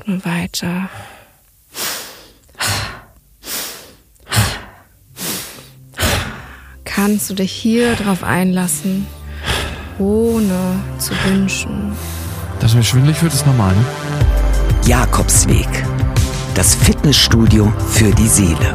Atme weiter. Kannst du dich hier drauf einlassen, ohne zu wünschen? Dass mir schwindelig wird, ist normal, ne? Jakobsweg. Das Fitnessstudio für die Seele.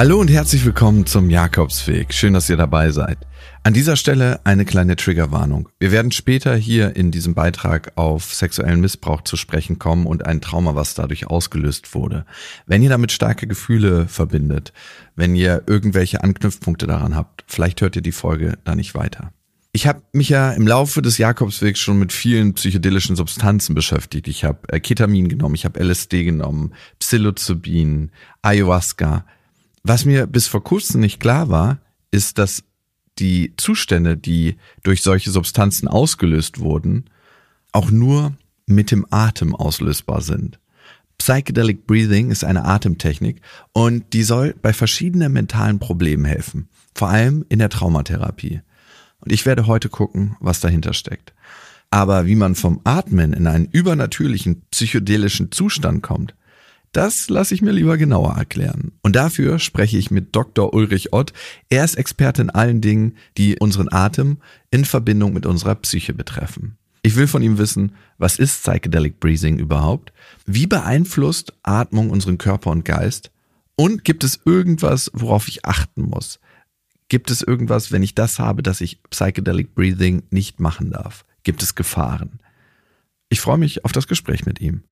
Hallo und herzlich willkommen zum Jakobsweg. Schön, dass ihr dabei seid. An dieser Stelle eine kleine Triggerwarnung. Wir werden später hier in diesem Beitrag auf sexuellen Missbrauch zu sprechen kommen und ein Trauma, was dadurch ausgelöst wurde. Wenn ihr damit starke Gefühle verbindet, wenn ihr irgendwelche Anknüpfpunkte daran habt, vielleicht hört ihr die Folge da nicht weiter. Ich habe mich ja im Laufe des Jakobswegs schon mit vielen psychedelischen Substanzen beschäftigt. Ich habe äh, Ketamin genommen, ich habe LSD genommen, Psilocybin, Ayahuasca. Was mir bis vor kurzem nicht klar war, ist, dass die Zustände, die durch solche Substanzen ausgelöst wurden, auch nur mit dem Atem auslösbar sind. Psychedelic Breathing ist eine Atemtechnik und die soll bei verschiedenen mentalen Problemen helfen, vor allem in der Traumatherapie. Und ich werde heute gucken, was dahinter steckt. Aber wie man vom Atmen in einen übernatürlichen psychedelischen Zustand kommt, das lasse ich mir lieber genauer erklären. Und dafür spreche ich mit Dr. Ulrich Ott. Er ist Experte in allen Dingen, die unseren Atem in Verbindung mit unserer Psyche betreffen. Ich will von ihm wissen, was ist Psychedelic Breathing überhaupt? Wie beeinflusst Atmung unseren Körper und Geist? Und gibt es irgendwas, worauf ich achten muss? Gibt es irgendwas, wenn ich das habe, dass ich Psychedelic Breathing nicht machen darf? Gibt es Gefahren? Ich freue mich auf das Gespräch mit ihm.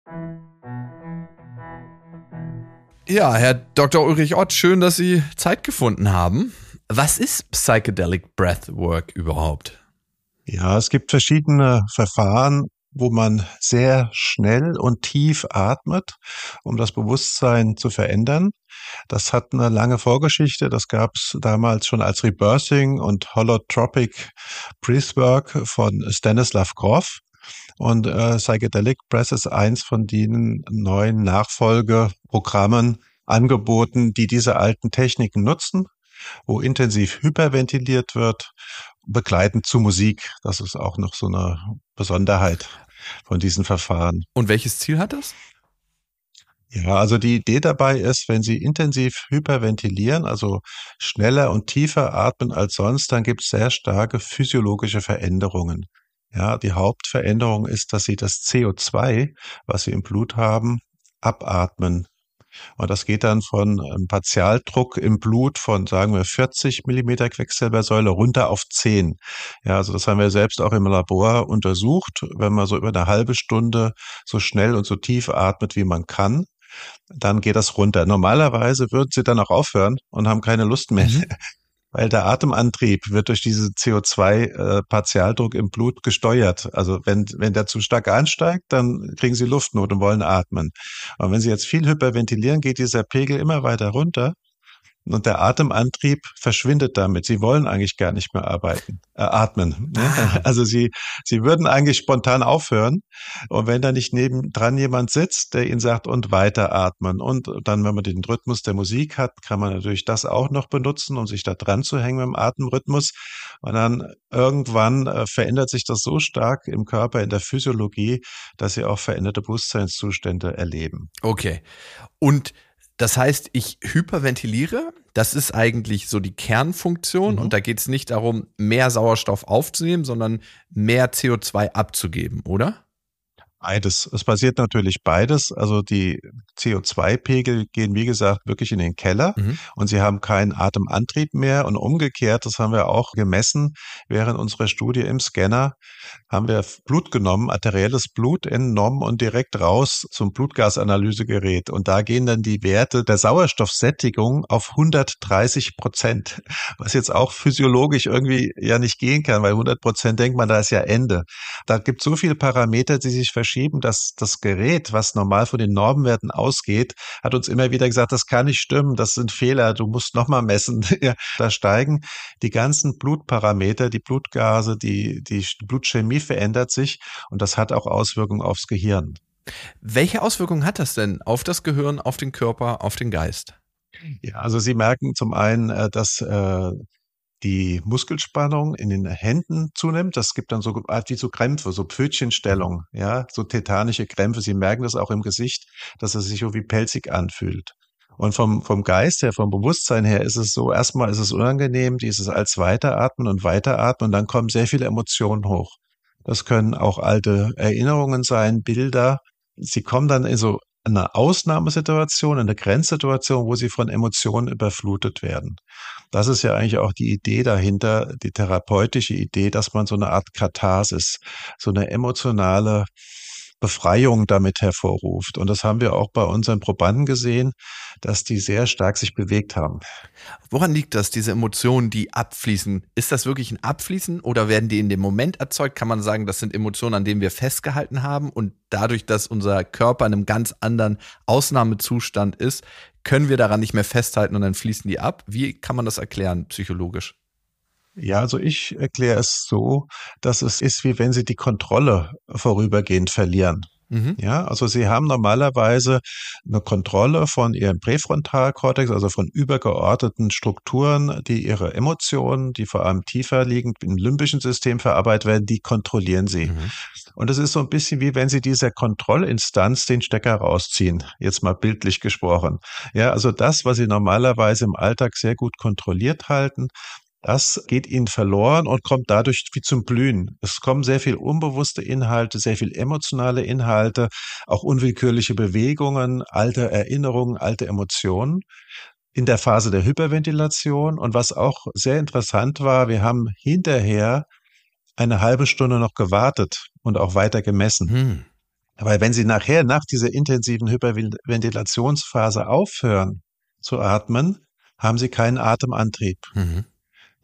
Ja, Herr Dr. Ulrich Ott, schön, dass Sie Zeit gefunden haben. Was ist Psychedelic Breathwork überhaupt? Ja, es gibt verschiedene Verfahren, wo man sehr schnell und tief atmet, um das Bewusstsein zu verändern. Das hat eine lange Vorgeschichte. Das gab es damals schon als Rebirthing und Holotropic Breathwork von Stanislav Grof. Und äh, Psychedelic Press ist eins von den neuen Nachfolgeprogrammen angeboten, die diese alten Techniken nutzen, wo intensiv hyperventiliert wird, begleitend zu Musik. Das ist auch noch so eine Besonderheit von diesen Verfahren. Und welches Ziel hat das? Ja, also die Idee dabei ist, wenn Sie intensiv hyperventilieren, also schneller und tiefer atmen als sonst, dann gibt es sehr starke physiologische Veränderungen. Ja, die Hauptveränderung ist, dass sie das CO2, was sie im Blut haben, abatmen. Und das geht dann von einem Partialdruck im Blut von, sagen wir, 40 Millimeter Quecksilbersäule runter auf 10. Ja, also das haben wir selbst auch im Labor untersucht. Wenn man so über eine halbe Stunde so schnell und so tief atmet, wie man kann, dann geht das runter. Normalerweise würden sie dann auch aufhören und haben keine Lust mehr. Weil der Atemantrieb wird durch diesen CO2-Partialdruck äh, im Blut gesteuert. Also wenn, wenn der zu stark ansteigt, dann kriegen sie Luftnot und wollen atmen. Und wenn sie jetzt viel hyperventilieren, geht dieser Pegel immer weiter runter und der Atemantrieb verschwindet damit. Sie wollen eigentlich gar nicht mehr arbeiten, äh, atmen. Ne? Ah. Also sie, sie würden eigentlich spontan aufhören. Und wenn da nicht nebendran jemand sitzt, der ihnen sagt, und weiter atmen. Und dann, wenn man den Rhythmus der Musik hat, kann man natürlich das auch noch benutzen, um sich da dran zu hängen mit dem Atemrhythmus. Und dann irgendwann äh, verändert sich das so stark im Körper, in der Physiologie, dass sie auch veränderte Bewusstseinszustände erleben. Okay. Und das heißt, ich hyperventiliere. Das ist eigentlich so die Kernfunktion. Mhm. Und da geht es nicht darum, mehr Sauerstoff aufzunehmen, sondern mehr CO2 abzugeben, oder? Beides. Es passiert natürlich beides. Also die CO2-Pegel gehen, wie gesagt, wirklich in den Keller mhm. und sie haben keinen Atemantrieb mehr. Und umgekehrt, das haben wir auch gemessen während unserer Studie im Scanner, haben wir Blut genommen, arterielles Blut entnommen und direkt raus zum Blutgasanalysegerät. Und da gehen dann die Werte der Sauerstoffsättigung auf 130 Prozent, was jetzt auch physiologisch irgendwie ja nicht gehen kann, weil 100 Prozent denkt man, da ist ja Ende. Da gibt es so viele Parameter, die sich verschieben, dass das Gerät, was normal von den Normwerten ausgeht, hat uns immer wieder gesagt, das kann nicht stimmen, das sind Fehler, du musst nochmal messen. da steigen die ganzen Blutparameter, die Blutgase, die, die Blutchemie verändert sich und das hat auch Auswirkungen aufs Gehirn. Welche Auswirkungen hat das denn auf das Gehirn, auf den Körper, auf den Geist? Ja, also Sie merken zum einen, äh, dass äh, die Muskelspannung in den Händen zunimmt. Das gibt dann so Art wie so Krämpfe, so Pfötchenstellung, ja, so tetanische Krämpfe. Sie merken das auch im Gesicht, dass es sich so wie pelzig anfühlt. Und vom, vom Geist her, vom Bewusstsein her ist es so, erstmal ist es unangenehm, dieses als weiteratmen und weiteratmen und dann kommen sehr viele Emotionen hoch. Das können auch alte Erinnerungen sein, Bilder. Sie kommen dann in so eine Ausnahmesituation, eine Grenzsituation, wo sie von Emotionen überflutet werden. Das ist ja eigentlich auch die Idee dahinter, die therapeutische Idee, dass man so eine Art Katharsis, so eine emotionale Befreiung damit hervorruft. Und das haben wir auch bei unseren Probanden gesehen, dass die sehr stark sich bewegt haben. Woran liegt das, diese Emotionen, die abfließen? Ist das wirklich ein Abfließen oder werden die in dem Moment erzeugt? Kann man sagen, das sind Emotionen, an denen wir festgehalten haben und dadurch, dass unser Körper in einem ganz anderen Ausnahmezustand ist, können wir daran nicht mehr festhalten und dann fließen die ab? Wie kann man das erklären psychologisch? Ja, also ich erkläre es so, dass es ist, wie wenn Sie die Kontrolle vorübergehend verlieren. Mhm. Ja, also Sie haben normalerweise eine Kontrolle von Ihrem Präfrontalkortex, also von übergeordneten Strukturen, die Ihre Emotionen, die vor allem tiefer liegend im limbischen System verarbeitet werden, die kontrollieren Sie. Mhm. Und es ist so ein bisschen wie wenn Sie dieser Kontrollinstanz den Stecker rausziehen, jetzt mal bildlich gesprochen. Ja, also das, was Sie normalerweise im Alltag sehr gut kontrolliert halten, das geht ihnen verloren und kommt dadurch wie zum Blühen. Es kommen sehr viel unbewusste Inhalte, sehr viel emotionale Inhalte, auch unwillkürliche Bewegungen, alte Erinnerungen, alte Emotionen in der Phase der Hyperventilation. Und was auch sehr interessant war, wir haben hinterher eine halbe Stunde noch gewartet und auch weiter gemessen. Hm. Weil wenn Sie nachher nach dieser intensiven Hyperventilationsphase aufhören zu atmen, haben Sie keinen Atemantrieb. Mhm.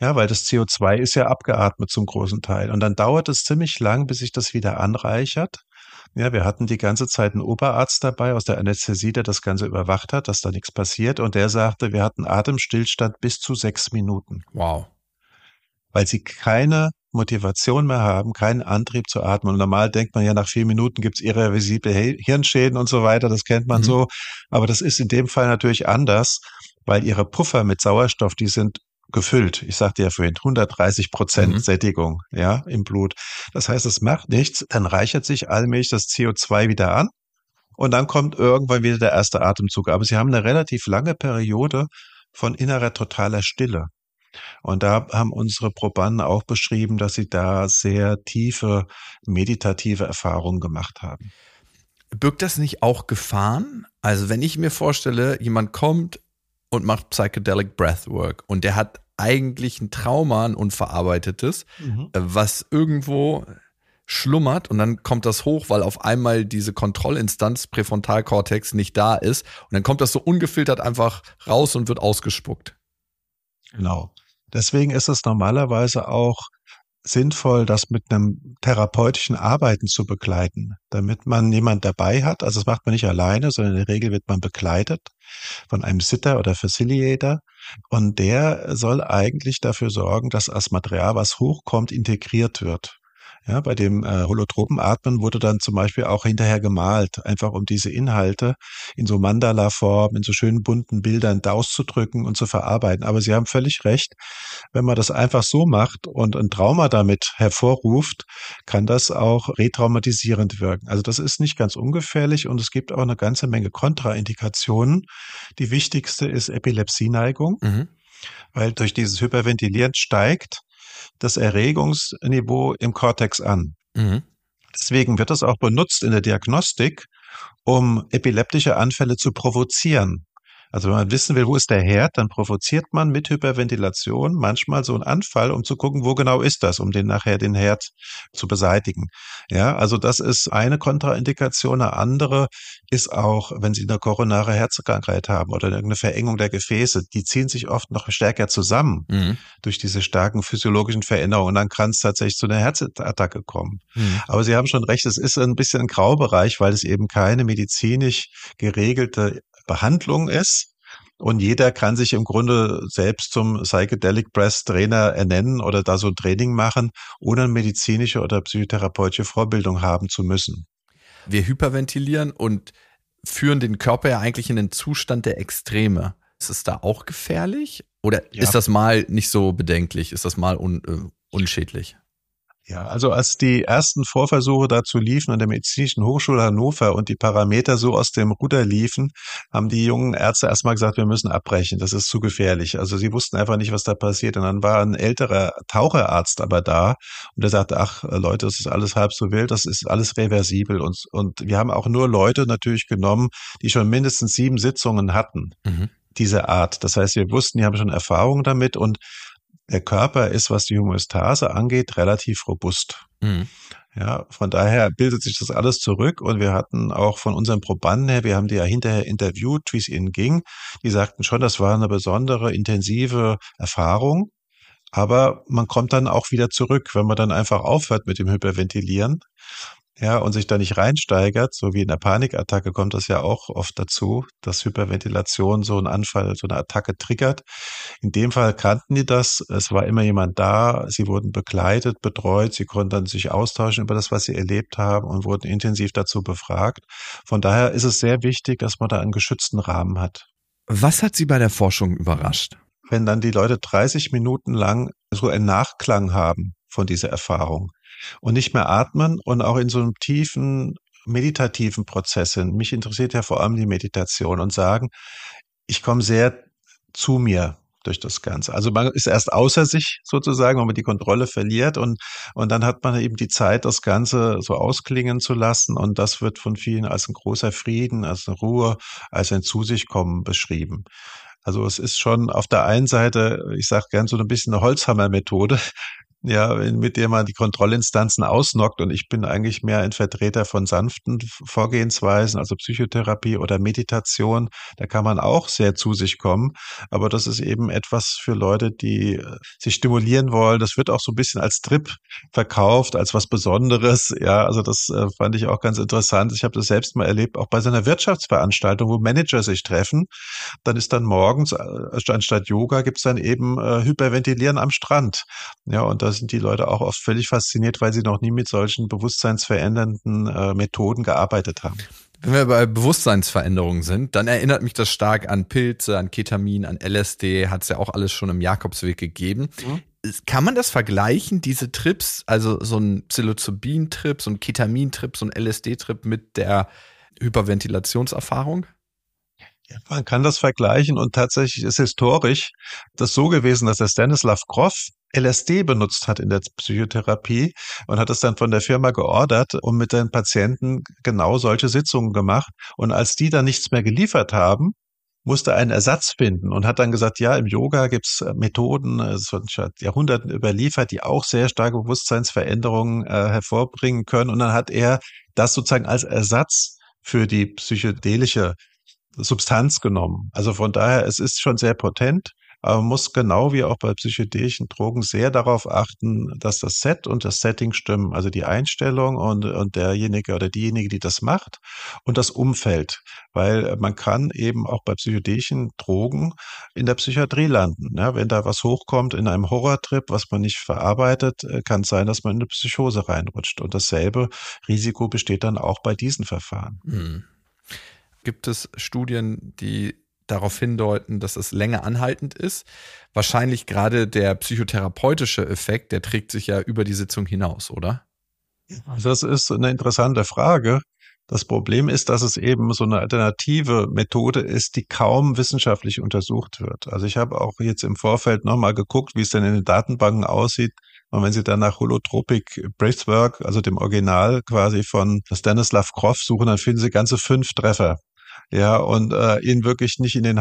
Ja, weil das CO2 ist ja abgeatmet zum großen Teil. Und dann dauert es ziemlich lang, bis sich das wieder anreichert. Ja, wir hatten die ganze Zeit einen Oberarzt dabei aus der Anästhesie, der das Ganze überwacht hat, dass da nichts passiert. Und der sagte, wir hatten Atemstillstand bis zu sechs Minuten. Wow. Weil sie keine Motivation mehr haben, keinen Antrieb zu atmen. Und normal denkt man ja, nach vier Minuten gibt's irreversible Hirnschäden und so weiter, das kennt man mhm. so. Aber das ist in dem Fall natürlich anders, weil ihre Puffer mit Sauerstoff, die sind gefüllt. Ich sagte ja vorhin 130 Prozent mhm. Sättigung, ja, im Blut. Das heißt, es macht nichts, dann reichert sich allmählich das CO2 wieder an und dann kommt irgendwann wieder der erste Atemzug. Aber sie haben eine relativ lange Periode von innerer totaler Stille. Und da haben unsere Probanden auch beschrieben, dass sie da sehr tiefe meditative Erfahrungen gemacht haben. Birgt das nicht auch Gefahren? Also wenn ich mir vorstelle, jemand kommt und macht Psychedelic Breathwork und der hat eigentlich ein Trauma, ein unverarbeitetes, mhm. Äh, was irgendwo schlummert und dann kommt das hoch, weil auf einmal diese Kontrollinstanz Präfrontalkortex nicht da ist und dann kommt das so ungefiltert einfach raus und wird ausgespuckt. Genau. Deswegen ist es normalerweise auch sinnvoll, das mit einem therapeutischen Arbeiten zu begleiten, damit man jemand dabei hat. Also das macht man nicht alleine, sondern in der Regel wird man begleitet von einem Sitter oder Facilitator. Und der soll eigentlich dafür sorgen, dass das Material, was hochkommt, integriert wird. Ja, bei dem äh, Holotropenatmen wurde dann zum Beispiel auch hinterher gemalt, einfach um diese Inhalte in so Mandala-Form, in so schönen bunten Bildern da auszudrücken und zu verarbeiten. Aber Sie haben völlig recht, wenn man das einfach so macht und ein Trauma damit hervorruft, kann das auch retraumatisierend wirken. Also das ist nicht ganz ungefährlich und es gibt auch eine ganze Menge Kontraindikationen. Die wichtigste ist Epilepsieneigung. Mhm weil durch dieses Hyperventilieren steigt das Erregungsniveau im Kortex an. Mhm. Deswegen wird es auch benutzt in der Diagnostik, um epileptische Anfälle zu provozieren. Also wenn man wissen will, wo ist der Herd, dann provoziert man mit Hyperventilation manchmal so einen Anfall, um zu gucken, wo genau ist das, um den nachher den Herd zu beseitigen. Ja, also das ist eine Kontraindikation. Eine andere ist auch, wenn Sie eine koronare Herzkrankheit haben oder irgendeine Verengung der Gefäße, die ziehen sich oft noch stärker zusammen mhm. durch diese starken physiologischen Veränderungen. Und dann kann es tatsächlich zu einer Herzattacke kommen. Mhm. Aber Sie haben schon recht, es ist ein bisschen ein Graubereich, weil es eben keine medizinisch geregelte Behandlung ist. Und jeder kann sich im Grunde selbst zum Psychedelic Breast Trainer ernennen oder da so ein Training machen, ohne medizinische oder psychotherapeutische Vorbildung haben zu müssen. Wir hyperventilieren und führen den Körper ja eigentlich in den Zustand der Extreme. Ist es da auch gefährlich? Oder Ja. ist das mal nicht so bedenklich? Ist das mal un, äh, unschädlich? Ja, also als die ersten Vorversuche dazu liefen an der Medizinischen Hochschule Hannover und die Parameter so aus dem Ruder liefen, haben die jungen Ärzte erstmal gesagt, wir müssen abbrechen, das ist zu gefährlich. Also sie wussten einfach nicht, was da passiert. Und dann war ein älterer Taucherarzt aber da und der sagte, ach äh, Leute, das ist alles halb so wild, das ist alles reversibel. Und, und wir haben auch nur Leute natürlich genommen, die schon mindestens sieben Sitzungen hatten Mhm. dieser Art. Das heißt, wir wussten, die haben schon Erfahrung damit und der Körper ist, was die Homöostase angeht, relativ robust. Mhm. Ja, von daher bildet sich das alles zurück und wir hatten auch von unseren Probanden her, wir haben die ja hinterher interviewt, wie es ihnen ging. Die sagten schon, das war eine besondere, intensive Erfahrung. Aber man kommt dann auch wieder zurück, wenn man dann einfach aufhört mit dem Hyperventilieren. Ja, und sich da nicht reinsteigert, so wie in der Panikattacke kommt das ja auch oft dazu, dass Hyperventilation so einen Anfall, so eine Attacke triggert. In dem Fall kannten die das. Es war immer jemand da. Sie wurden begleitet, betreut. Sie konnten dann sich austauschen über das, was sie erlebt haben und wurden intensiv dazu befragt. Von daher ist es sehr wichtig, dass man da einen geschützten Rahmen hat. Was hat Sie bei der Forschung überrascht? Wenn dann die Leute 30 Minuten lang so einen Nachklang haben von dieser Erfahrung und nicht mehr atmen und auch in so einem tiefen meditativen Prozess sind. Mich interessiert ja vor allem die Meditation und sagen, ich komme sehr zu mir durch das Ganze. Also man ist erst außer sich sozusagen, wenn man die Kontrolle verliert und, und dann hat man eben die Zeit, das Ganze so ausklingen zu lassen und das wird von vielen als ein großer Frieden, als eine Ruhe, als ein Zu sich kommen beschrieben. Also es ist schon auf der einen Seite, ich sage gern so ein bisschen eine Holzhammer-Methode, ja, mit der man die Kontrollinstanzen ausnockt. Und ich bin eigentlich mehr ein Vertreter von sanften Vorgehensweisen, also Psychotherapie oder Meditation. Da kann man auch sehr zu sich kommen. Aber das ist eben etwas für Leute, die äh, sich stimulieren wollen. Das wird auch so ein bisschen als Trip verkauft, als was Besonderes. Ja, also das äh, fand ich auch ganz interessant. Ich habe das selbst mal erlebt, auch bei so einer Wirtschaftsveranstaltung, wo Manager sich treffen. Dann ist dann morgens, äh, anstatt Yoga, gibt's dann eben Hyperventilieren am Strand. Ja, und da sind die Leute auch oft völlig fasziniert, weil sie noch nie mit solchen bewusstseinsverändernden äh, Methoden gearbeitet haben. Wenn wir bei Bewusstseinsveränderungen sind, dann erinnert mich das stark an Pilze, an Ketamin, an LSD, hat es ja auch alles schon im Jakobsweg gegeben. Mhm. Kann man das vergleichen, diese Trips, also so ein Psilocybin-Trip, so ein Ketamin-Trip, so ein LSD-Trip mit der Hyperventilationserfahrung? Ja, man kann das vergleichen und tatsächlich ist historisch das so gewesen, dass der Stanislav Grof LSD benutzt hat in der Psychotherapie und hat es dann von der Firma geordert und mit den Patienten genau solche Sitzungen gemacht. Und als die dann nichts mehr geliefert haben, musste einen Ersatz finden und hat dann gesagt, ja, im Yoga gibt's Methoden, es wird seit Jahrhunderten überliefert, die auch sehr starke Bewusstseinsveränderungen äh, hervorbringen können. Und dann hat er das sozusagen als Ersatz für die psychedelische Substanz genommen. Also von daher, es ist schon sehr potent, aber man muss genau wie auch bei psychedelischen Drogen sehr darauf achten, dass das Set und das Setting stimmen, also die Einstellung und, und derjenige oder diejenige, die das macht und das Umfeld, weil man kann eben auch bei psychedelischen Drogen in der Psychiatrie landen. Ja, wenn da was hochkommt in einem Horrortrip, was man nicht verarbeitet, kann es sein, dass man in eine Psychose reinrutscht und dasselbe Risiko besteht dann auch bei diesen Verfahren. Hm. Gibt es Studien, die darauf hindeuten, dass es länger anhaltend ist? Wahrscheinlich gerade der psychotherapeutische Effekt, der trägt sich ja über die Sitzung hinaus, oder? Das ist eine interessante Frage. Das Problem ist, dass es eben so eine alternative Methode ist, die kaum wissenschaftlich untersucht wird. Also ich habe auch jetzt im Vorfeld nochmal geguckt, wie es denn in den Datenbanken aussieht. Und wenn Sie dann nach Holotropic Breathwork, also dem Original quasi von Stanislav Grof suchen, dann finden Sie ganze fünf Treffer. Ja, und äh, ihn wirklich nicht in den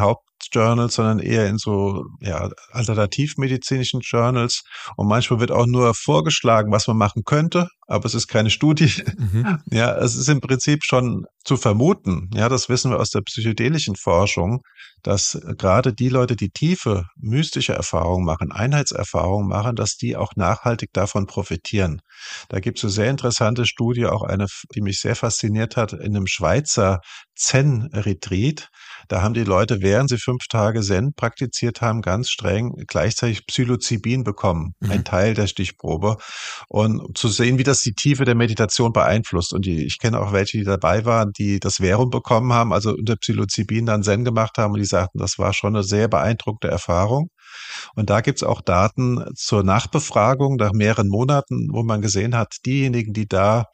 Hauptjournals, sondern eher in so ja, alternativmedizinischen Journals. Und manchmal wird auch nur vorgeschlagen, was man machen könnte, aber es ist keine Studie. Mhm. Ja, es ist im Prinzip schon zu vermuten, ja, das wissen wir aus der psychedelischen Forschung, dass gerade die Leute, die tiefe mystische Erfahrungen machen, Einheitserfahrungen machen, dass die auch nachhaltig davon profitieren. Da gibt es eine sehr interessante Studie, auch eine, die mich sehr fasziniert hat, in einem Schweizer Zen-Retreat. Da haben die Leute, während sie fünf Tage Zen praktiziert haben, ganz streng gleichzeitig Psilocybin bekommen, mhm. ein Teil der Stichprobe. Und zu sehen, wie das die Tiefe der Meditation beeinflusst. Und die, ich kenne auch welche, die dabei waren, die das Verum bekommen haben, also unter Psilocybin dann Zen gemacht haben und die sagten, das war schon eine sehr beeindruckende Erfahrung. Und da gibt's auch Daten zur Nachbefragung nach mehreren Monaten, wo man gesehen hat, diejenigen, die da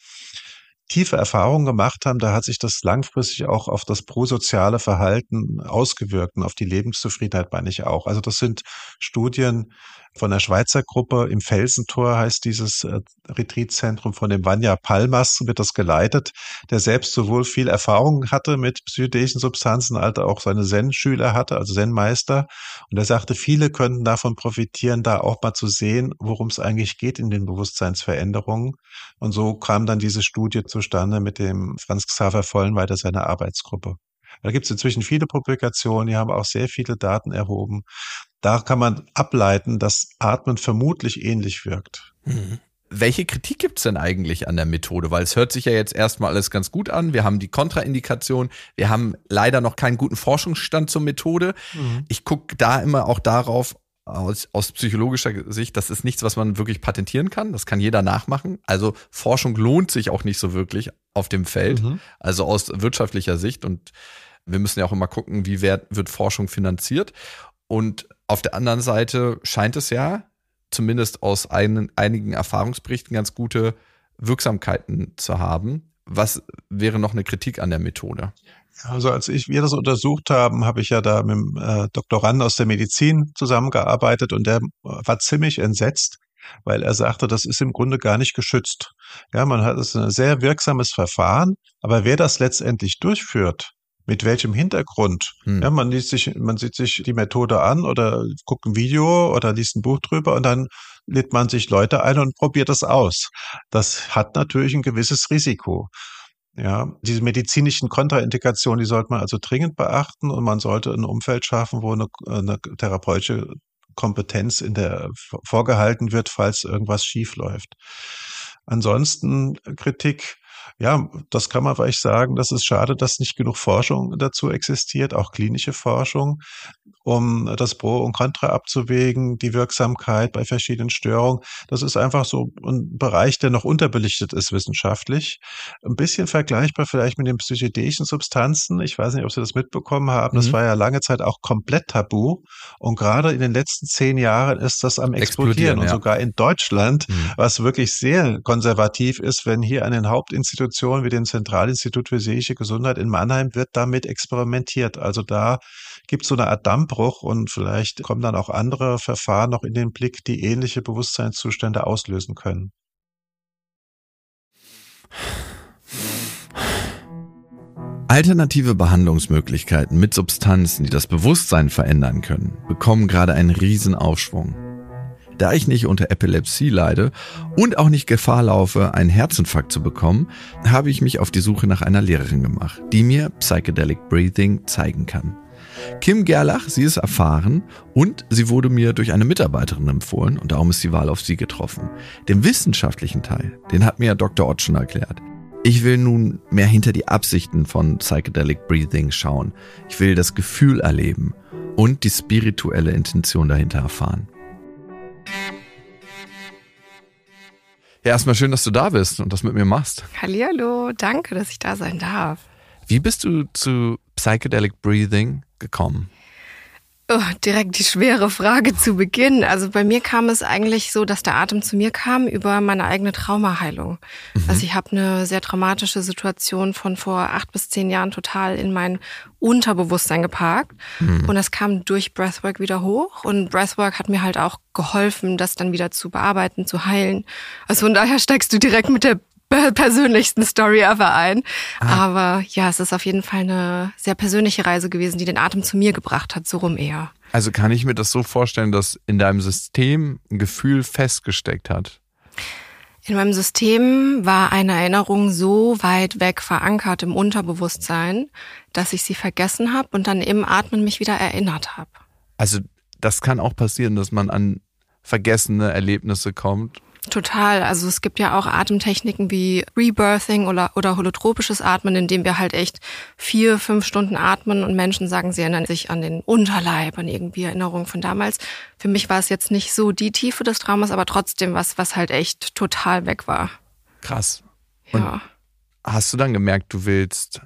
tiefe Erfahrungen gemacht haben, da hat sich das langfristig auch auf das prosoziale Verhalten ausgewirkt und auf die Lebenszufriedenheit meine ich auch. Also das sind Studien, von der Schweizer Gruppe im Felsentor heißt dieses äh, Retreatzentrum von dem Vanya Palmas wird das geleitet, der selbst sowohl viel Erfahrung hatte mit psychedelischen Substanzen, als auch seine Zen-Schüler hatte, also Zen-Meister. Und er sagte, viele könnten davon profitieren, da auch mal zu sehen, worum es eigentlich geht in den Bewusstseinsveränderungen. Und so kam dann diese Studie zustande mit dem Franz Xaver Vollenweiter seiner Arbeitsgruppe. Da gibt es inzwischen viele Publikationen, die haben auch sehr viele Daten erhoben. Da kann man ableiten, dass Atmen vermutlich ähnlich wirkt. Mhm. Welche Kritik gibt's denn eigentlich an der Methode? Weil es hört sich ja jetzt erstmal alles ganz gut an. Wir haben die Kontraindikation. Wir haben leider noch keinen guten Forschungsstand zur Methode. Mhm. Ich gucke da immer auch darauf, aus, aus psychologischer Sicht, das ist nichts, was man wirklich patentieren kann. Das kann jeder nachmachen. Also Forschung lohnt sich auch nicht so wirklich auf dem Feld. Mhm. Also aus wirtschaftlicher Sicht. Und wir müssen ja auch immer gucken, wie wird, wird Forschung finanziert. Und auf der anderen Seite scheint es ja, zumindest aus einen, einigen Erfahrungsberichten, ganz gute Wirksamkeiten zu haben. Was wäre noch eine Kritik an der Methode? Also als ich, wir das untersucht haben, habe ich ja da mit dem äh, Doktoranden aus der Medizin zusammengearbeitet und der war ziemlich entsetzt, weil er sagte, das ist im Grunde gar nicht geschützt. Ja, man hat es ein sehr wirksames Verfahren, aber wer das letztendlich durchführt, mit welchem Hintergrund. Hm. Ja, man liest sich, man sieht sich die Methode an oder guckt ein Video oder liest ein Buch drüber und dann lädt man sich Leute ein und probiert das aus. Das hat natürlich ein gewisses Risiko. Ja, diese medizinischen Kontraindikationen, die sollte man also dringend beachten und man sollte ein Umfeld schaffen, wo eine, eine therapeutische Kompetenz in der vorgehalten wird, falls irgendwas schief läuft. Ansonsten Kritik ja, das kann man vielleicht sagen, das ist schade, dass nicht genug Forschung dazu existiert, auch klinische Forschung, um das Pro und Contra abzuwägen, die Wirksamkeit bei verschiedenen Störungen. Das ist einfach so ein Bereich, der noch unterbelichtet ist wissenschaftlich. Ein bisschen vergleichbar vielleicht mit den psychedelischen Substanzen. Ich weiß nicht, ob Sie das mitbekommen haben. Das mhm. war ja lange Zeit auch komplett tabu. Und gerade in den letzten zehn Jahren ist das am explodieren. und ja. sogar in Deutschland, mhm. was wirklich sehr konservativ ist, wenn hier an den Hauptinstitutionen Institutionen wie dem Zentralinstitut für seelische Gesundheit in Mannheim wird damit experimentiert. Also da gibt es so eine Art Dammbruch und vielleicht kommen dann auch andere Verfahren noch in den Blick, die ähnliche Bewusstseinszustände auslösen können. Alternative Behandlungsmöglichkeiten mit Substanzen, die das Bewusstsein verändern können, bekommen gerade einen Riesenaufschwung. Da ich nicht unter Epilepsie leide und auch nicht Gefahr laufe, einen Herzinfarkt zu bekommen, habe ich mich auf die Suche nach einer Lehrerin gemacht, die mir Psychedelic Breathing zeigen kann. Kim Gerlach, sie ist erfahren und sie wurde mir durch eine Mitarbeiterin empfohlen und darum ist die Wahl auf sie getroffen. Den wissenschaftlichen Teil, den hat mir Dr. Ott schon erklärt. Ich will nun mehr hinter die Absichten von Psychedelic Breathing schauen. Ich will das Gefühl erleben und die spirituelle Intention dahinter erfahren. Ja, erstmal schön, dass du da bist und das mit mir machst. Hallihallo, danke, dass ich da sein darf. Wie bist du zu Psychedelic Breathing gekommen? Oh, direkt die schwere Frage zu Beginn. Also bei mir kam es eigentlich so, dass der Atem zu mir kam über meine eigene Traumaheilung. Mhm. Also ich habe eine sehr traumatische Situation von vor acht bis zehn Jahren total in mein Unterbewusstsein geparkt. Mhm. Und das kam durch Breathwork wieder hoch. Und Breathwork hat mir halt auch geholfen, das dann wieder zu bearbeiten, zu heilen. Also von daher steigst du direkt mit der persönlichsten Story ever ein. Ah. Aber ja, es ist auf jeden Fall eine sehr persönliche Reise gewesen, die den Atem zu mir gebracht hat, so rum eher. Also kann ich mir das so vorstellen, dass in deinem System ein Gefühl festgesteckt hat? In meinem System war eine Erinnerung so weit weg verankert im Unterbewusstsein, dass ich sie vergessen habe und dann im Atmen mich wieder erinnert habe. Also das kann auch passieren, dass man an vergessene Erlebnisse kommt Total. Also es gibt ja auch Atemtechniken wie Rebirthing oder, oder holotropisches Atmen, in dem wir halt echt vier, fünf Stunden atmen und Menschen sagen, sie erinnern sich an den Unterleib, an irgendwie Erinnerungen von damals. Für mich war es jetzt nicht so die Tiefe des Traumas, aber trotzdem was, was halt echt total weg war. Krass. Ja. Und hast du dann gemerkt, du willst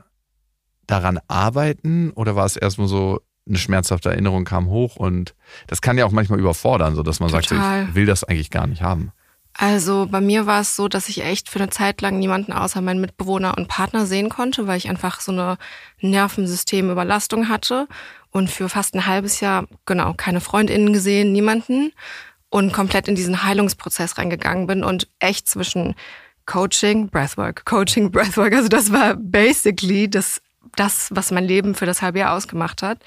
daran arbeiten oder war es erstmal so, eine schmerzhafte Erinnerung kam hoch und das kann ja auch manchmal überfordern, so dass man sagt, Total. ich will das eigentlich gar nicht haben. Also bei mir war es so, dass ich echt für eine Zeit lang niemanden außer meinen Mitbewohner und Partner sehen konnte, weil ich einfach so eine Nervensystemüberlastung hatte und für fast ein halbes Jahr, genau, keine Freundinnen gesehen, niemanden und komplett in diesen Heilungsprozess reingegangen bin und echt zwischen Coaching, Breathwork, Coaching, Breathwork, also das war basically das, das, was mein Leben für das halbe Jahr ausgemacht hat.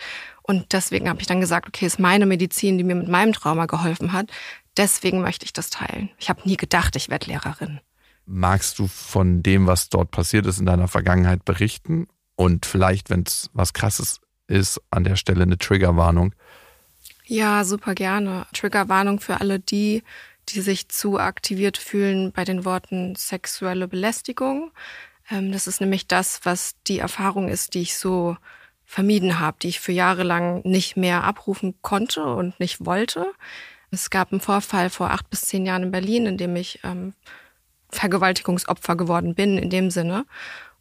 Und deswegen habe ich dann gesagt, okay, ist meine Medizin, die mir mit meinem Trauma geholfen hat. Deswegen möchte ich das teilen. Ich habe nie gedacht, ich werde Lehrerin. Magst du von dem, was dort passiert ist in deiner Vergangenheit berichten? Und vielleicht, wenn es was Krasses ist, an der Stelle eine Triggerwarnung. Ja, super gerne. Triggerwarnung für alle die, die sich zu aktiviert fühlen bei den Worten sexuelle Belästigung. Ähm, das ist nämlich das, was die Erfahrung ist, die ich so vermieden habe, die ich für Jahre lang nicht mehr abrufen konnte und nicht wollte. Es gab einen Vorfall vor acht bis zehn Jahren in Berlin, in dem ich ähm, Vergewaltigungsopfer geworden bin, in dem Sinne.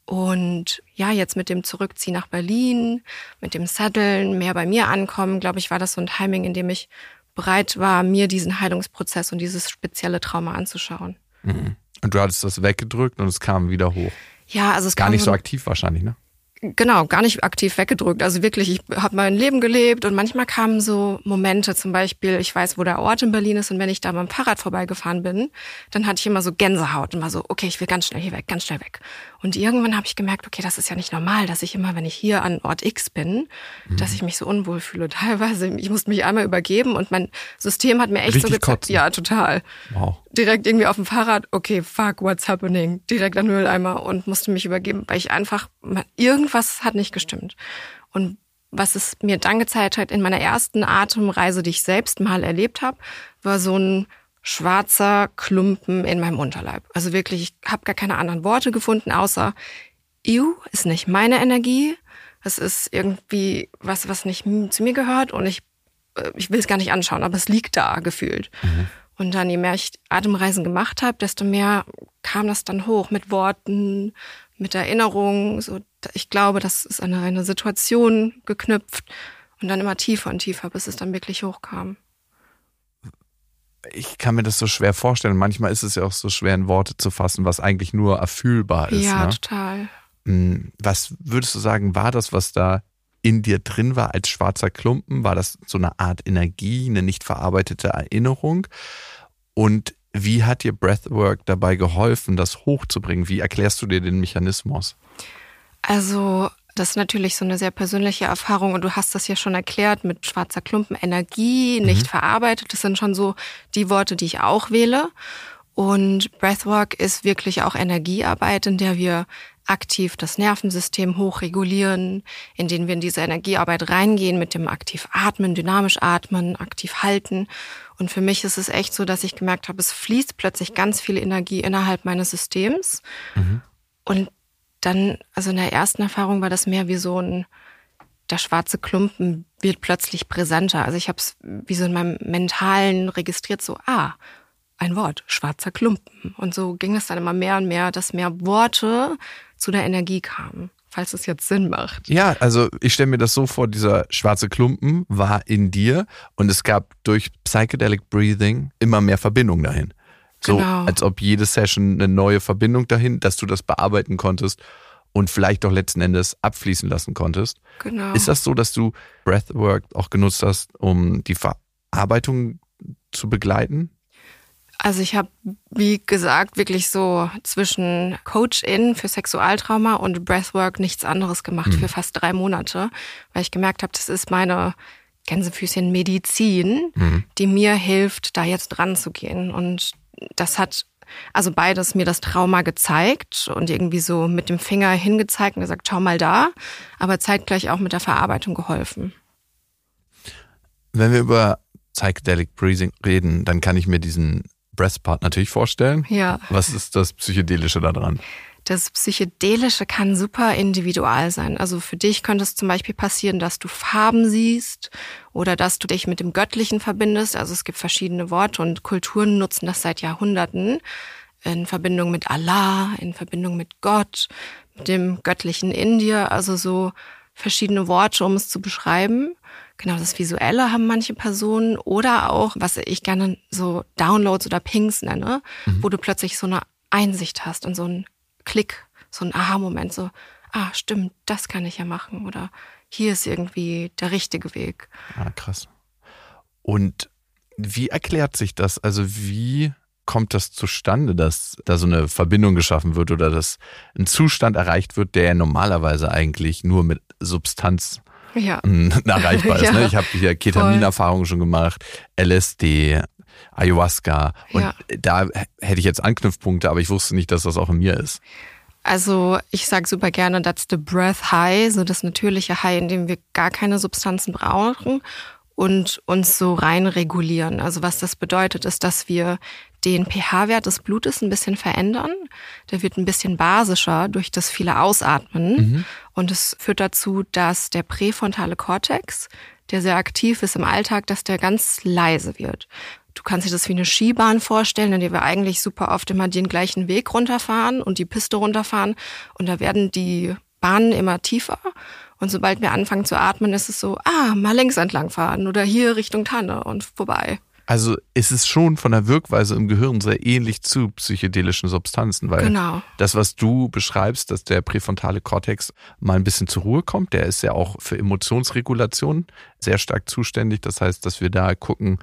Und ja, jetzt mit dem Zurückziehen nach Berlin, mit dem Satteln, mehr bei mir ankommen, glaube ich, war das so ein Timing, in dem ich bereit war, mir diesen Heilungsprozess und dieses spezielle Trauma anzuschauen. Mhm. Und du hattest das weggedrückt und es kam wieder hoch. Ja, also es Gar kam nicht so aktiv wahrscheinlich, ne? Genau, gar nicht aktiv weggedrückt. Also wirklich, ich habe mein Leben gelebt und manchmal kamen so Momente, zum Beispiel, ich weiß, wo der Ort in Berlin ist und wenn ich da mit dem Fahrrad vorbeigefahren bin, dann hatte ich immer so Gänsehaut und war so, okay, ich will ganz schnell hier weg, ganz schnell weg. Und irgendwann habe ich gemerkt, okay, das ist ja nicht normal, dass ich immer, wenn ich hier an Ort X bin, Mhm. dass ich mich so unwohl fühle. Teilweise, ich musste mich einmal übergeben und mein System hat mir echt so Richtig gezeigt, kotzen. ja, total Wow. direkt irgendwie auf dem Fahrrad, okay, fuck, what's happening? Direkt an Mülleimer und musste mich übergeben, weil ich einfach, irgendwas hat nicht gestimmt. Und was es mir dann gezeigt hat, in meiner ersten Atemreise, die ich selbst mal erlebt habe, war so ein schwarzer Klumpen in meinem Unterleib. Also wirklich, ich habe gar keine anderen Worte gefunden, außer, Ew, ist nicht meine Energie. Es ist irgendwie was, was nicht zu mir gehört und ich, äh, ich will es gar nicht anschauen, aber es liegt da gefühlt. Und dann, je mehr ich Atemreisen gemacht habe, desto mehr kam das dann hoch mit Worten, mit Erinnerungen. So, ich glaube, das ist an eine Situation geknüpft und dann immer tiefer und tiefer, bis es dann wirklich hochkam. Ich kann mir das so schwer vorstellen. Manchmal ist es ja auch so schwer in Worte zu fassen, was eigentlich nur erfühlbar ist. ja, ne? total. Mm, Was würdest du sagen, war das, was da in dir drin war als schwarzer Klumpen? War das so eine Art Energie, eine nicht verarbeitete Erinnerung? Und wie hat dir Breathwork dabei geholfen, das hochzubringen? Wie erklärst du dir den Mechanismus? Also, das ist natürlich so eine sehr persönliche Erfahrung und du hast das ja schon erklärt mit schwarzer Klumpen, Energie, nicht verarbeitet. Das sind schon so die Worte, die ich auch wähle. Und Breathwork ist wirklich auch Energiearbeit, in der wir aktiv das Nervensystem hochregulieren, in denen wir in diese Energiearbeit reingehen mit dem aktiv atmen, dynamisch atmen, aktiv halten. Und für mich ist es echt so, dass ich gemerkt habe, es fließt plötzlich ganz viel Energie innerhalb meines Systems. Und dann, also in der ersten Erfahrung war das mehr wie so ein, der schwarze Klumpen wird plötzlich präsenter. Also ich habe es wie so in meinem Mentalen registriert, so, ah, ein Wort, schwarzer Klumpen. Und so ging es dann immer mehr und mehr, dass mehr Worte zu der Energie kamen, falls es jetzt Sinn macht. Ja, also ich stelle mir das so vor, dieser schwarze Klumpen war in dir und es gab durch Psychedelic Breathing immer mehr Verbindung dahin. So, Genau. als ob jede Session eine neue Verbindung dahin, dass du das bearbeiten konntest und vielleicht auch letzten Endes abfließen lassen konntest. Genau. Ist das so, dass du Breathwork auch genutzt hast, um die Verarbeitung zu begleiten? Also ich habe, wie gesagt, wirklich so zwischen Coach-In für Sexualtrauma und Breathwork nichts anderes gemacht für fast drei Monate, weil ich gemerkt habe, das ist meine Gänsefüßchen Medizin, die mir hilft, da jetzt dran zu gehen. Und das hat also beides mir das Trauma gezeigt und irgendwie so mit dem Finger hingezeigt und gesagt, schau mal da, aber zeitgleich auch mit der Verarbeitung geholfen. Wenn wir über Psychedelic Breathing reden, dann kann ich mir diesen Breastpart natürlich vorstellen. Ja. Was ist das Psychedelische daran? Das Psychedelische kann super individual sein. Also für dich könnte es zum Beispiel passieren, dass du Farben siehst oder dass du dich mit dem Göttlichen verbindest. Also es gibt verschiedene Worte und Kulturen nutzen das seit Jahrhunderten in Verbindung mit Allah, in Verbindung mit Gott, mit dem Göttlichen in dir. Also so verschiedene Worte, um es zu beschreiben. Genau, das Visuelle haben manche Personen oder auch, was ich gerne so Downloads oder Pings nenne, mhm. wo du plötzlich so eine Einsicht hast und so ein Klick, so ein Aha-Moment, so, ah, stimmt, das kann ich ja machen oder hier ist irgendwie der richtige Weg. Ah, krass. Und wie erklärt sich das? Also wie kommt das zustande, dass da so eine Verbindung geschaffen wird oder dass ein Zustand erreicht wird, der normalerweise eigentlich nur mit Substanz ja. erreichbar ist. Ne? Ich habe hier Ketamin-Erfahrungen schon gemacht, LSD, Ayahuasca und ja. da hätte ich jetzt Anknüpfpunkte, aber ich wusste nicht, dass das auch in mir ist. Also ich sage super gerne, that's the breath high, so das natürliche High, in dem wir gar keine Substanzen brauchen und uns so rein regulieren. Also was das bedeutet, ist, dass wir den pH-Wert des Blutes ein bisschen verändern. Der wird ein bisschen basischer durch das viele Ausatmen. Mhm. Und es führt dazu, dass der präfrontale Kortex, der sehr aktiv ist im Alltag, dass der ganz leise wird. Du kannst dir das wie eine Skibahn vorstellen, in der wir eigentlich super oft immer den gleichen Weg runterfahren und die Piste runterfahren. Und da werden die Bahnen immer tiefer. Und sobald wir anfangen zu atmen, ist es so, ah, mal längs entlang fahren oder hier Richtung Tanne und vorbei. Also ist es schon von der Wirkweise im Gehirn sehr ähnlich zu psychedelischen Substanzen, weil genau. das, was du beschreibst, dass der präfrontale Kortex mal ein bisschen zur Ruhe kommt, der ist ja auch für Emotionsregulation sehr stark zuständig. Das heißt, dass wir da gucken,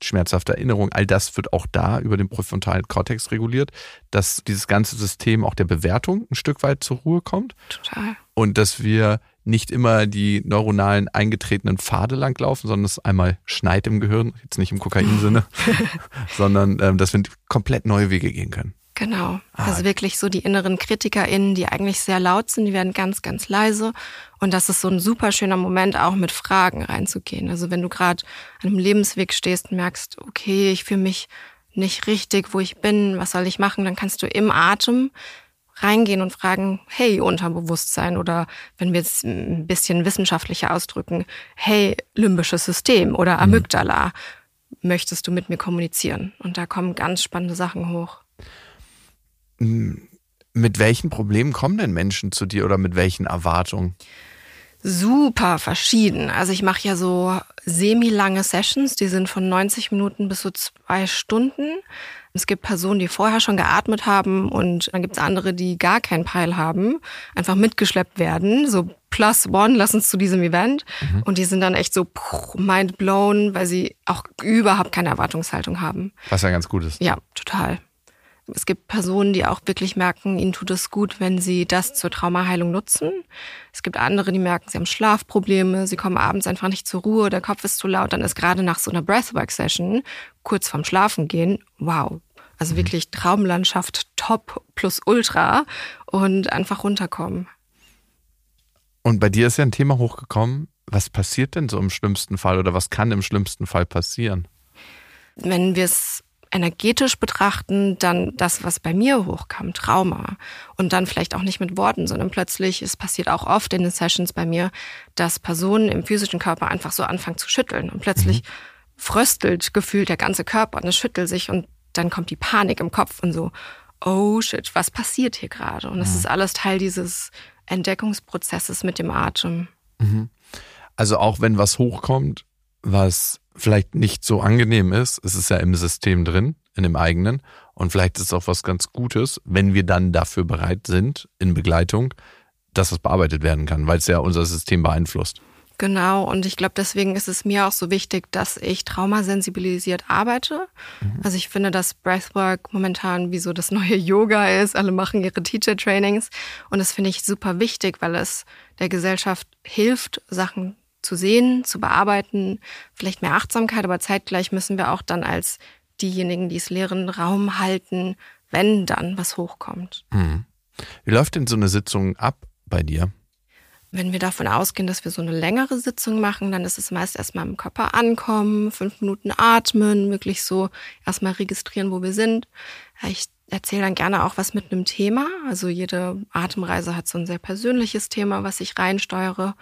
schmerzhafte Erinnerung, all das wird auch da über den präfrontalen Kortex reguliert, dass dieses ganze System auch der Bewertung ein Stück weit zur Ruhe kommt. Total. Und dass wir nicht immer die neuronalen eingetretenen Pfade langlaufen, sondern es einmal schneit im Gehirn, jetzt nicht im Kokainsinne, sondern ähm, dass wir komplett neue Wege gehen können. Genau. Ah. Also wirklich so die inneren KritikerInnen, die eigentlich sehr laut sind, die werden ganz, ganz leise. Und das ist so ein super schöner Moment, auch mit Fragen reinzugehen. Also wenn du gerade an einem Lebensweg stehst und merkst, okay, ich fühle mich nicht richtig, wo ich bin, was soll ich machen, dann kannst du im Atem reingehen und fragen, hey, Unterbewusstsein oder wenn wir es ein bisschen wissenschaftlicher ausdrücken, hey, limbisches System oder mhm. Amygdala, mhm. möchtest du mit mir kommunizieren? Und da kommen ganz spannende Sachen hoch. Mit welchen Problemen kommen denn Menschen zu dir oder mit welchen Erwartungen? Super verschieden. Also ich mache ja so semi-lange Sessions, die sind von 90 Minuten bis so zwei Stunden. Es gibt Personen, die vorher schon geatmet haben und dann gibt es andere, die gar keinen Peil haben, einfach mitgeschleppt werden, so plus one, lass uns zu diesem Event. Mhm. Und die sind dann echt so mind blown, weil sie auch überhaupt keine Erwartungshaltung haben. Was ja ganz gut ist. Ja, total. Es gibt Personen, die auch wirklich merken, ihnen tut es gut, wenn sie das zur Traumaheilung nutzen. Es gibt andere, die merken, sie haben Schlafprobleme, sie kommen abends einfach nicht zur Ruhe, der Kopf ist zu laut, dann ist gerade nach so einer Breathwork-Session, kurz vorm Schlafen gehen, wow. Also mhm. wirklich Traumlandschaft top plus ultra und einfach runterkommen. Und bei dir ist ja ein Thema hochgekommen. Was passiert denn so im schlimmsten Fall oder was kann im schlimmsten Fall passieren? Wenn wir es energetisch betrachten, dann das, was bei mir hochkam, Trauma. Und dann vielleicht auch nicht mit Worten, sondern plötzlich, es passiert auch oft in den Sessions bei mir, dass Personen im physischen Körper einfach so anfangen zu schütteln und plötzlich mhm. fröstelt gefühlt der ganze Körper und es schüttelt sich und dann kommt die Panik im Kopf und so, oh shit, was passiert hier gerade? Und das mhm. ist alles Teil dieses Entdeckungsprozesses mit dem Atem. Mhm. Also auch wenn was hochkommt, was vielleicht nicht so angenehm ist. Es ist ja im System drin, in dem eigenen. Und vielleicht ist es auch was ganz Gutes, wenn wir dann dafür bereit sind, in Begleitung, dass das bearbeitet werden kann, weil es ja unser System beeinflusst. Genau, und ich glaube, deswegen ist es mir auch so wichtig, dass ich traumasensibilisiert arbeite. Mhm. Also ich finde, dass Breathwork momentan wie so das neue Yoga ist. Alle machen ihre Teacher-Trainings. Und das finde ich super wichtig, weil es der Gesellschaft hilft, Sachen zu sehen, zu bearbeiten, vielleicht mehr Achtsamkeit, aber zeitgleich müssen wir auch dann als diejenigen, die es lehren, Raum halten, wenn dann was hochkommt. Mhm. Wie läuft denn so eine Sitzung ab bei dir? Wenn wir davon ausgehen, dass wir so eine längere Sitzung machen, dann ist es meist erstmal im Körper ankommen, fünf Minuten atmen, wirklich so erstmal registrieren, wo wir sind. Ich erzähle dann gerne auch was mit einem Thema. Also jede Atemreise hat so ein sehr persönliches Thema, was ich reinsteuere.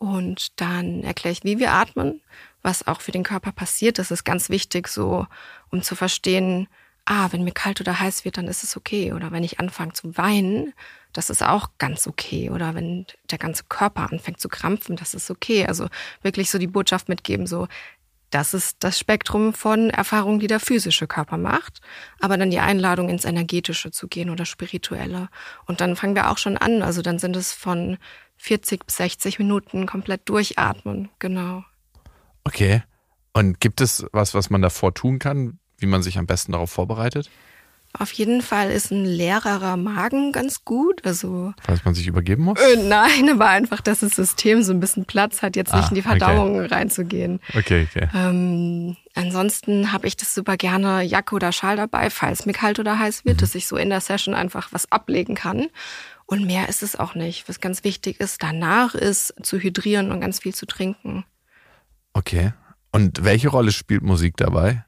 Und dann erkläre ich, wie wir atmen, was auch für den Körper passiert. Das ist ganz wichtig, so um zu verstehen, ah, wenn mir kalt oder heiß wird, dann ist es okay. Oder wenn ich anfange zu weinen, das ist auch ganz okay. Oder wenn der ganze Körper anfängt zu krampfen, das ist okay. Also wirklich so die Botschaft mitgeben, so, das ist das Spektrum von Erfahrungen, die der physische Körper macht. Aber dann die Einladung ins Energetische zu gehen oder spirituelle. Und dann fangen wir auch schon an. Also dann sind es von 40 bis 60 Minuten komplett durchatmen. Genau. Okay. Und gibt es was, was man davor tun kann, wie man sich am besten darauf vorbereitet? Auf jeden Fall ist ein leererer Magen ganz gut. Also Falls man sich übergeben muss? Äh, nein, aber einfach, dass das System so ein bisschen Platz hat, jetzt nicht ah, in die Verdauung okay. reinzugehen. Okay, okay. Ähm, ansonsten habe ich das super gerne Jacke oder Schal dabei, falls mir kalt oder heiß wird, mhm. dass ich so in der Session einfach was ablegen kann. Und mehr ist es auch nicht. Was ganz wichtig ist, danach ist zu hydrieren und ganz viel zu trinken. Okay. Und welche Rolle spielt Musik dabei?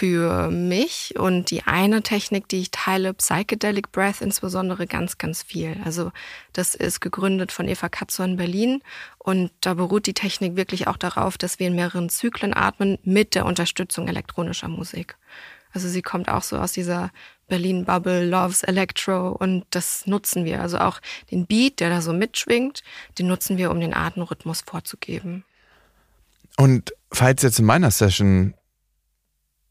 für mich und die eine Technik, die ich teile, Psychedelic Breath insbesondere ganz, ganz viel. Also das ist gegründet von Eva Katzer in Berlin und da beruht die Technik wirklich auch darauf, dass wir in mehreren Zyklen atmen mit der Unterstützung elektronischer Musik. Also sie kommt auch so aus dieser Berlin Bubble, Loves Electro und das nutzen wir. Also auch den Beat, der da so mitschwingt, den nutzen wir, um den Atemrhythmus vorzugeben. Und falls jetzt in meiner Session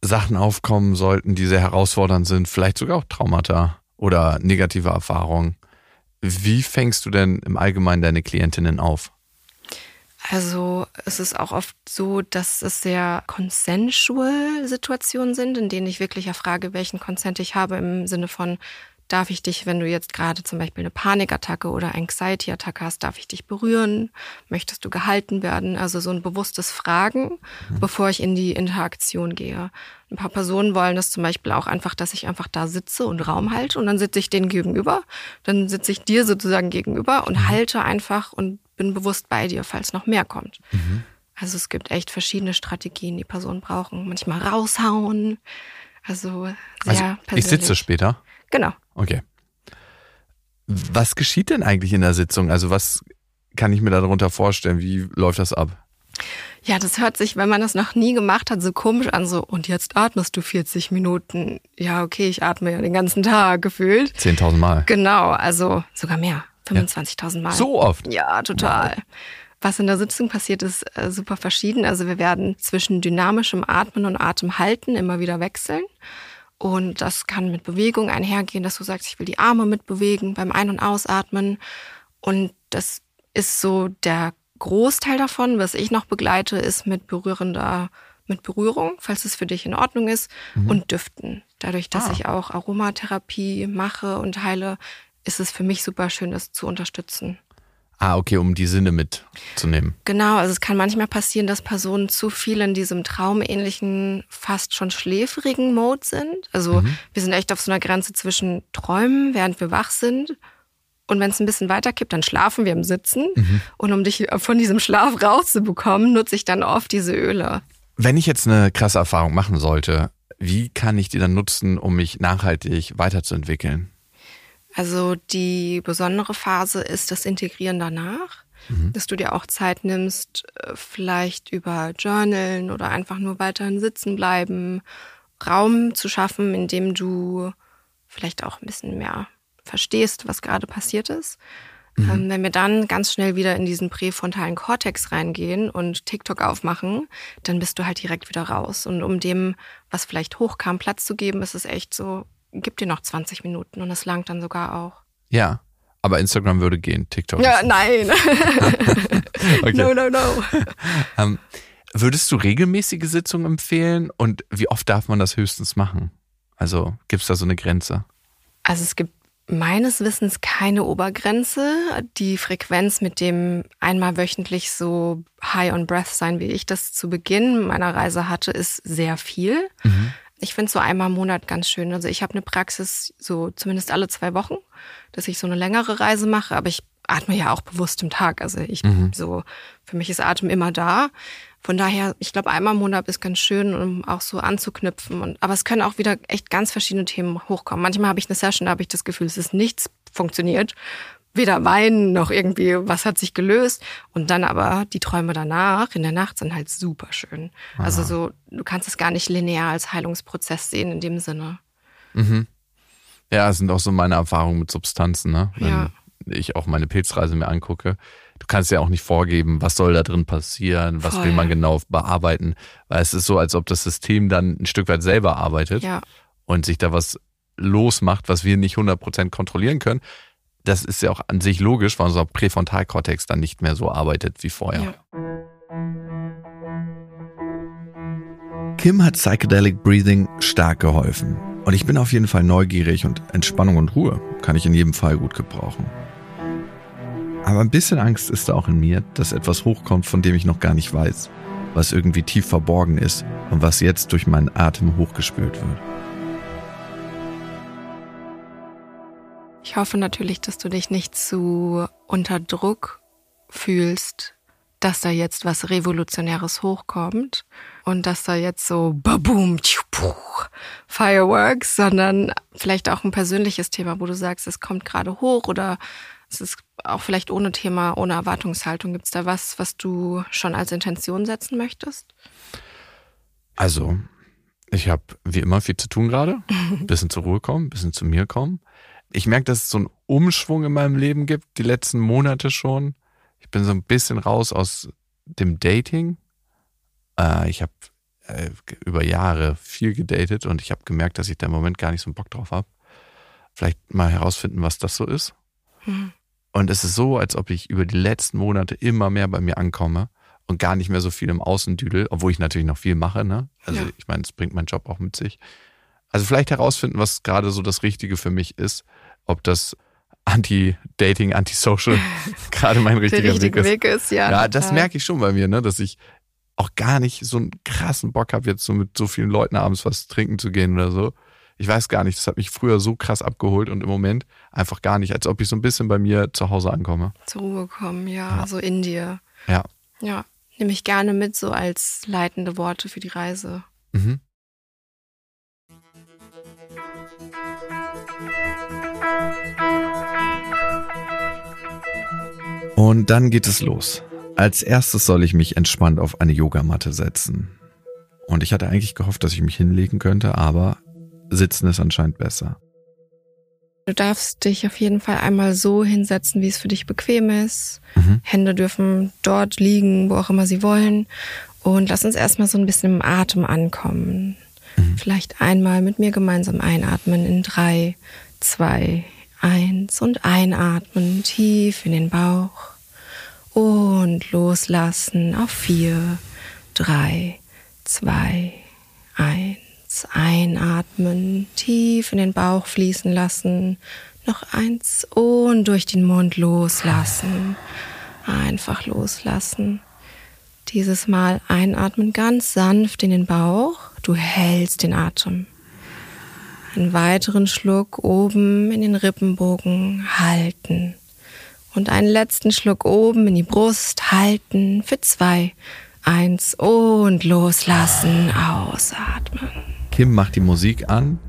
Sachen aufkommen sollten, die sehr herausfordernd sind, vielleicht sogar auch Traumata oder negative Erfahrungen. Wie fängst du denn im Allgemeinen deine Klientinnen auf? Also es ist auch oft so, dass es sehr consensual Situationen sind, in denen ich wirklich erfrage, welchen Consent ich habe im Sinne von, Darf ich dich, wenn du jetzt gerade zum Beispiel eine Panikattacke oder Anxiety-Attacke hast, darf ich dich berühren? Möchtest du gehalten werden? Also so ein bewusstes Fragen, mhm. bevor ich in die Interaktion gehe. Ein paar Personen wollen das zum Beispiel auch einfach, dass ich einfach da sitze und Raum halte und dann sitze ich denen gegenüber. Dann sitze ich dir sozusagen gegenüber und mhm. halte einfach und bin bewusst bei dir, falls noch mehr kommt. Mhm. Also es gibt echt verschiedene Strategien, die Personen brauchen. Manchmal raushauen. Also sehr also persönlich. Ich sitze später. Genau. Okay. Was geschieht denn eigentlich in der Sitzung? Also was kann ich mir darunter vorstellen? Wie läuft das ab? Ja, das hört sich, wenn man das noch nie gemacht hat, so komisch an, so, und jetzt atmest du 40 Minuten. Ja, okay, ich atme ja den ganzen Tag gefühlt. 10.000 Mal. Genau, also sogar mehr. 25.000 Mal. So oft? Ja, total. Wow. Was in der Sitzung passiert, ist äh, super verschieden. Also wir werden zwischen dynamischem Atmen und Atemhalten immer wieder wechseln. Und das kann mit Bewegung einhergehen, dass du sagst, ich will die Arme mitbewegen beim Ein- und Ausatmen. Und das ist so der Großteil davon. Was ich noch begleite, ist mit berührender, mit Berührung, falls es für dich in Ordnung ist, mhm. und Düften. Dadurch, dass ah. ich auch Aromatherapie mache und heile, ist es für mich super schön, das zu unterstützen. Ah, okay, um die Sinne mitzunehmen. Genau, also es kann manchmal passieren, dass Personen zu viel in diesem traumähnlichen, fast schon schläfrigen Mode sind. Also mhm. wir sind echt auf so einer Grenze zwischen Träumen, während wir wach sind. Und wenn es ein bisschen weiterkippt, dann schlafen wir im Sitzen. Mhm. Und um dich von diesem Schlaf rauszubekommen, nutze ich dann oft diese Öle. Wenn ich jetzt eine krasse Erfahrung machen sollte, wie kann ich die dann nutzen, um mich nachhaltig weiterzuentwickeln? Also die besondere Phase ist das Integrieren danach, mhm. dass du dir auch Zeit nimmst, äh, vielleicht über Journalen oder einfach nur weiterhin sitzen bleiben, Raum zu schaffen, in dem du vielleicht auch ein bisschen mehr verstehst, was gerade passiert ist. Mhm. Ähm, wenn wir dann ganz schnell wieder in diesen präfrontalen Kortex reingehen und TikTok aufmachen, dann bist du halt direkt wieder raus. Und um dem, was vielleicht hochkam, Platz zu geben, ist es echt so, gib dir noch 20 Minuten und es langt dann sogar auch. Ja, aber Instagram würde gehen, TikTok. Ja, nein. okay. No, no, no. ähm, würdest du regelmäßige Sitzungen empfehlen und wie oft darf man das höchstens machen? Also gibt es da so eine Grenze? Also es gibt meines Wissens keine Obergrenze. Die Frequenz mit dem einmal wöchentlich so high on breath sein, wie ich das zu Beginn meiner Reise hatte, ist sehr viel. Mhm. Ich finde so einmal im Monat ganz schön. Also ich habe eine Praxis so zumindest alle zwei Wochen, dass ich so eine längere Reise mache, aber ich atme ja auch bewusst im Tag. Also ich mhm. so, für mich ist Atem immer da. Von daher, ich glaube, einmal im Monat ist ganz schön, um auch so anzuknüpfen. Und, aber es können auch wieder echt ganz verschiedene Themen hochkommen. Manchmal habe ich eine Session, da habe ich das Gefühl, es ist nichts funktioniert. Weder Weinen noch irgendwie, was hat sich gelöst. Und dann aber die Träume danach, in der Nacht, sind halt super schön. Aha. Also so, du kannst es gar nicht linear als Heilungsprozess sehen in dem Sinne. Mhm. Ja, es sind auch so meine Erfahrungen mit Substanzen, ne? Wenn ja. ich auch meine Pilzreise mir angucke. Du kannst ja auch nicht vorgeben, was soll da drin passieren, was Voll. will man genau bearbeiten. Weil es ist so, als ob das System dann ein Stück weit selber arbeitet Ja. und sich da was losmacht, was wir nicht 100% kontrollieren können. Das ist ja auch an sich logisch, weil unser Präfrontalkortex dann nicht mehr so arbeitet wie vorher. Ja. Kim hat Psychedelic Breathing stark geholfen. Und ich bin auf jeden Fall neugierig und Entspannung und Ruhe kann ich in jedem Fall gut gebrauchen. Aber ein bisschen Angst ist da auch in mir, dass etwas hochkommt, von dem ich noch gar nicht weiß, was irgendwie tief verborgen ist und was jetzt durch meinen Atem hochgespült wird. Ich hoffe natürlich, dass du dich nicht zu unter Druck fühlst, dass da jetzt was Revolutionäres hochkommt und dass da jetzt so baboom, tschu, puh, Fireworks, sondern vielleicht auch ein persönliches Thema, wo du sagst, es kommt gerade hoch oder es ist auch vielleicht ohne Thema, ohne Erwartungshaltung. Gibt es da was, was du schon als Intention setzen möchtest? Also, ich habe wie immer viel zu tun gerade. Bisschen zur Ruhe kommen, bisschen zu mir kommen. Ich merke, dass es so einen Umschwung in meinem Leben gibt, die letzten Monate schon. Ich bin so ein bisschen raus aus dem Dating. Äh, ich habe äh, über Jahre viel gedatet und ich habe gemerkt, dass ich da im Moment gar nicht so einen Bock drauf habe. Vielleicht mal herausfinden, was das so ist. Mhm. Und es ist so, als ob ich über die letzten Monate immer mehr bei mir ankomme und gar nicht mehr so viel im Außen düdel, obwohl ich natürlich noch viel mache. Ne? Also Ja. ich meine, es bringt mein Job auch mit sich. Also vielleicht herausfinden, was gerade so das Richtige für mich ist, ob das Anti-Dating, Anti-Social gerade mein richtiger richtige Weg ist. Weg ist, ja. Ja, das merke ich schon bei mir, ne, dass ich auch gar nicht so einen krassen Bock habe, jetzt so mit so vielen Leuten abends was trinken zu gehen oder so. Ich weiß gar nicht, das hat mich früher so krass abgeholt und im Moment einfach gar nicht, als ob ich so ein bisschen bei mir zu Hause ankomme. Zur Ruhe kommen, ja, so in dir. Ja. Ja, nehme ich gerne mit, so als leitende Worte für die Reise. Mhm. Und dann geht es los. Als erstes soll ich mich entspannt auf eine Yogamatte setzen. Und ich hatte eigentlich gehofft, dass ich mich hinlegen könnte, aber sitzen ist anscheinend besser. Du darfst dich auf jeden Fall einmal so hinsetzen, wie es für dich bequem ist. Mhm. Hände dürfen dort liegen, wo auch immer sie wollen. Und lass uns erstmal so ein bisschen im Atem ankommen. Vielleicht einmal mit mir gemeinsam einatmen in drei, zwei, eins und einatmen tief in den Bauch und loslassen auf vier, drei, zwei, eins. Einatmen, tief in den Bauch fließen lassen. Noch eins und durch den Mund loslassen. Einfach loslassen. Dieses Mal einatmen ganz sanft in den Bauch. Du hältst den Atem. Einen weiteren Schluck oben in den Rippenbogen halten. Und einen letzten Schluck oben in die Brust halten für zwei, eins und loslassen, ausatmen. Kim macht die Musik an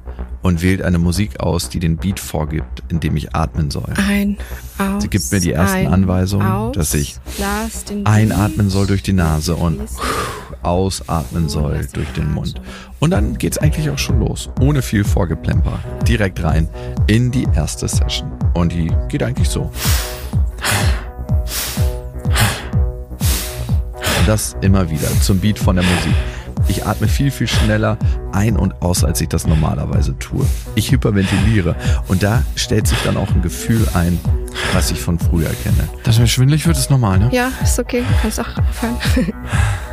und wählt eine Musik aus, die den Beat vorgibt, in dem ich atmen soll. Ein, aus. Sie gibt mir die ersten ein, Anweisungen, aus, dass ich Einatmen soll durch die Nase und ausatmen soll durch den Mund. Und dann geht's eigentlich auch schon los, ohne viel Vorgeplemper. Direkt rein in die erste Session. Und die geht eigentlich so. Und das immer wieder zum Beat von der Musik. Ich atme viel, viel schneller ein und aus, als ich das normalerweise tue. Ich hyperventiliere und da stellt sich dann auch ein Gefühl ein, was ich von früher kenne. Dass mir schwindelig wird, ist normal, ne? Ja, ist okay, du kannst auch aufhören.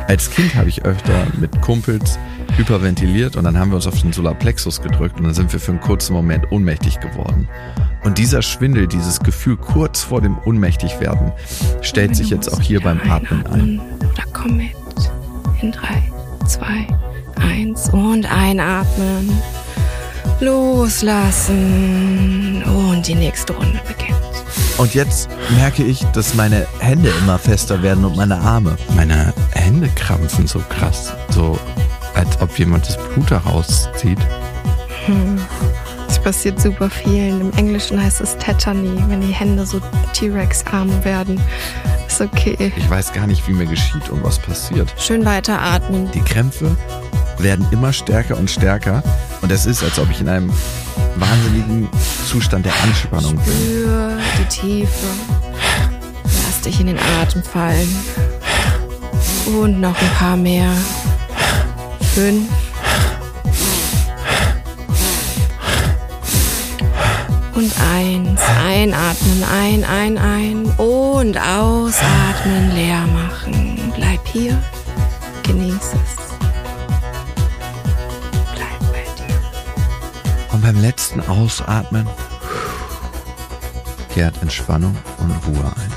Als Kind habe ich öfter mit Kumpels hyperventiliert und dann haben wir uns auf den Solarplexus gedrückt und dann sind wir für einen kurzen Moment ohnmächtig geworden. Und dieser Schwindel, dieses Gefühl kurz vor dem Ohnmächtigwerden, stellt sich jetzt auch hier beim Atmen ein. Oder komm mit. In drei, zwei, eins und einatmen. Loslassen. Und die nächste Runde beginnt. Und jetzt merke ich, dass meine Hände immer fester werden und meine Arme. Meine Hände krampfen so krass. So, als ob jemand das Blut herauszieht. Hm. Das passiert super vielen. Im Englischen heißt es Tetany, wenn die Hände so T-Rex-Arme werden. Ist okay. Ich weiß gar nicht, wie mir geschieht und was passiert. Schön weiteratmen. Die Krämpfe werden immer stärker und stärker. Und es ist, als ob ich in einem wahnsinnigen Zustand der Anspannung bin. Spür die Tiefe. Lass dich in den Atem fallen. Und noch ein paar mehr. Fünf. Und eins. Einatmen, ein, ein, ein. Und ausatmen, leer machen. Bleib hier. Genieß es. Bleib bei dir. Und beim letzten Ausatmen kehrt Entspannung und Ruhe ein.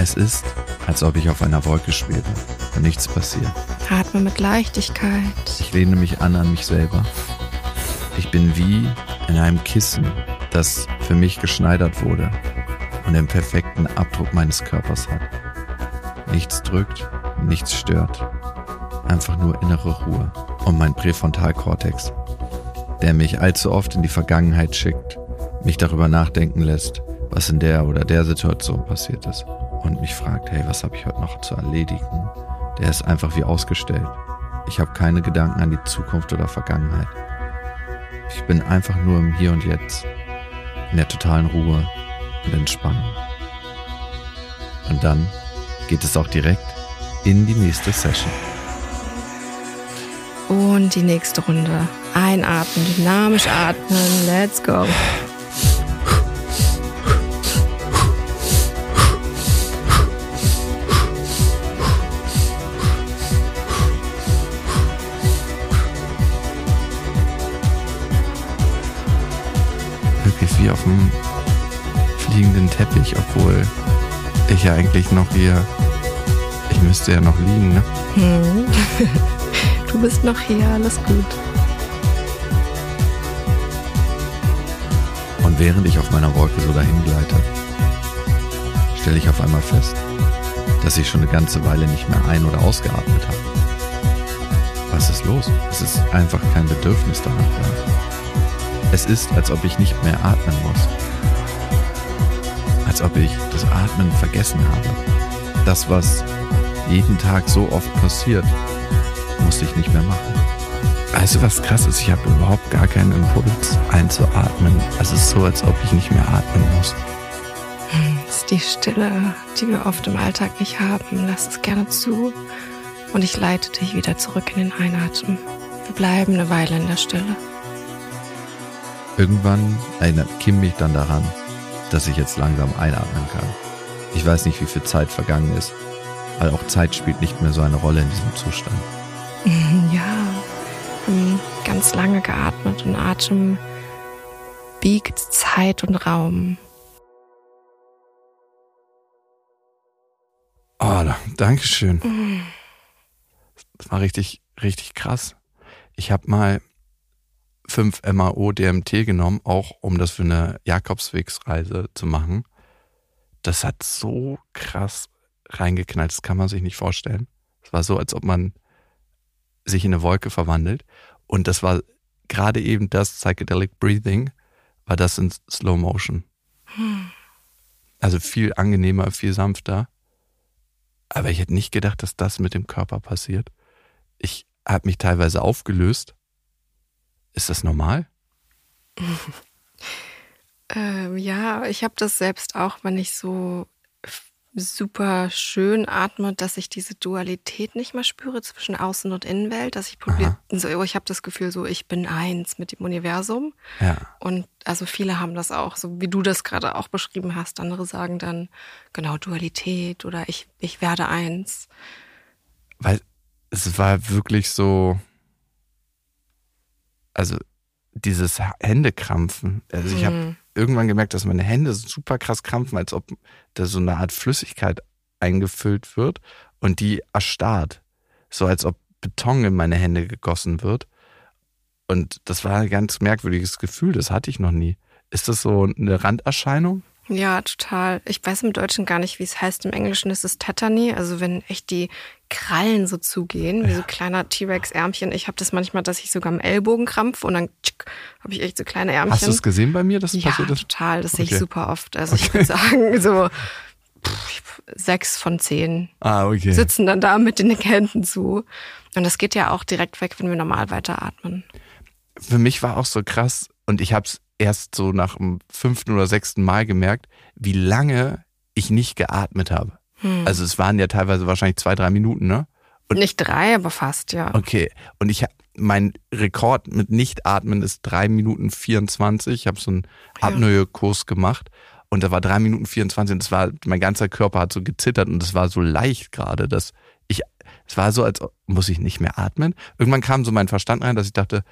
Es ist, als ob ich auf einer Wolke schwebe und nichts passiert. Atme mit Leichtigkeit. Ich lehne mich an an mich selber. Ich bin wie in einem Kissen, das für mich geschneidert wurde und den perfekten Abdruck meines Körpers hat. Nichts drückt, nichts stört. Einfach nur innere Ruhe. Und mein Präfrontalkortex, der mich allzu oft in die Vergangenheit schickt, mich darüber nachdenken lässt, was in der oder der Situation passiert ist und mich fragt, hey, was habe ich heute noch zu erledigen? Der ist einfach wie ausgestellt. Ich habe keine Gedanken an die Zukunft oder Vergangenheit. Ich bin einfach nur im Hier und Jetzt, in der totalen Ruhe und Entspannung. Und dann geht es auch direkt in die nächste Session. Und die nächste Runde. Einatmen, dynamisch atmen. Let's go. Teppich, obwohl ich ja eigentlich noch hier, ich müsste ja noch liegen, ne? Hm. Du bist noch hier, alles gut. Und während ich auf meiner Wolke so dahin gleite, stelle ich auf einmal fest, dass ich schon eine ganze Weile nicht mehr ein- oder ausgeatmet habe. Was ist los? Es ist einfach kein Bedürfnis danach da. Es ist, als ob ich nicht mehr atmen muss. Als ob ich das Atmen vergessen habe. Das, was jeden Tag so oft passiert, musste ich nicht mehr machen. Weißt du, was krass ist? Ich habe überhaupt gar keinen Impuls einzuatmen. Es ist so, als ob ich nicht mehr atmen muss. Das ist die Stille, die wir oft im Alltag nicht haben. Lass es gerne zu. Und ich leite dich wieder zurück in den Einatmen. Wir bleiben eine Weile in der Stille. Irgendwann erinnert Kim mich dann daran, dass ich jetzt langsam einatmen kann. Ich weiß nicht, wie viel Zeit vergangen ist, weil auch Zeit spielt nicht mehr so eine Rolle in diesem Zustand. Ja, ähm, ganz lange geatmet und Atem biegt Zeit und Raum. Oh, danke schön. Das war richtig, richtig krass. Ich habe mal fünf MAO DMT genommen, auch um das für eine Jakobswegsreise zu machen. Das hat so krass reingeknallt, das kann man sich nicht vorstellen. Es war so, als ob man sich in eine Wolke verwandelt. Und das war gerade eben das Psychedelic Breathing, war das in Slow Motion. Also viel angenehmer, viel sanfter. Aber ich hätte nicht gedacht, dass das mit dem Körper passiert. Ich habe mich teilweise aufgelöst. Ist das normal? Ähm, ja, ich habe das selbst auch, wenn ich so super schön atme, dass ich diese Dualität nicht mehr spüre zwischen Außen- und Innenwelt, dass ich probiere, so, ich habe das Gefühl, so ich bin eins mit dem Universum. Ja. Und also viele haben das auch, so wie du das gerade auch beschrieben hast. Andere sagen dann genau Dualität oder ich, ich werde eins. Weil es war wirklich so, also dieses Händekrampfen. Also ich habe Hm. irgendwann gemerkt, dass meine Hände super krass krampfen, als ob da so eine Art Flüssigkeit eingefüllt wird und die erstarrt. So als ob Beton in meine Hände gegossen wird. Und das war ein ganz merkwürdiges Gefühl, das hatte ich noch nie. Ist das so eine Randerscheinung? Ja, total. Ich weiß im Deutschen gar nicht, wie es heißt. Im Englischen ist es Tetany, also wenn echt die Krallen so zugehen, wie so kleiner T-Rex-Ärmchen. Ich habe das manchmal, dass ich sogar am Ellbogen krampf und dann habe ich echt so kleine Ärmchen. Hast du es gesehen bei mir, dass es ja, passiert ist? total. Das sehe ich super oft. Also ich würde sagen, so pff, sechs von zehn Ah, okay. sitzen dann da mit den Händen zu. Und das geht ja auch direkt weg, wenn wir normal weiteratmen. Für mich war auch so krass und ich habe es erst so nach dem fünften oder sechsten Mal gemerkt, wie lange ich nicht geatmet habe. Hm. Also es waren ja teilweise wahrscheinlich zwei, drei Minuten, ne? Und- Nicht drei, aber fast, ja. Okay. Und ich mein Rekord mit Nicht-Atmen ist drei Minuten 24. Ich habe so einen Ja. Apnoe-Kurs gemacht und da war drei Minuten 24 und das war, mein ganzer Körper hat so gezittert und es war so leicht gerade, dass ich, es war so, als muss ich nicht mehr atmen. Irgendwann kam so mein Verstand rein, dass ich dachte,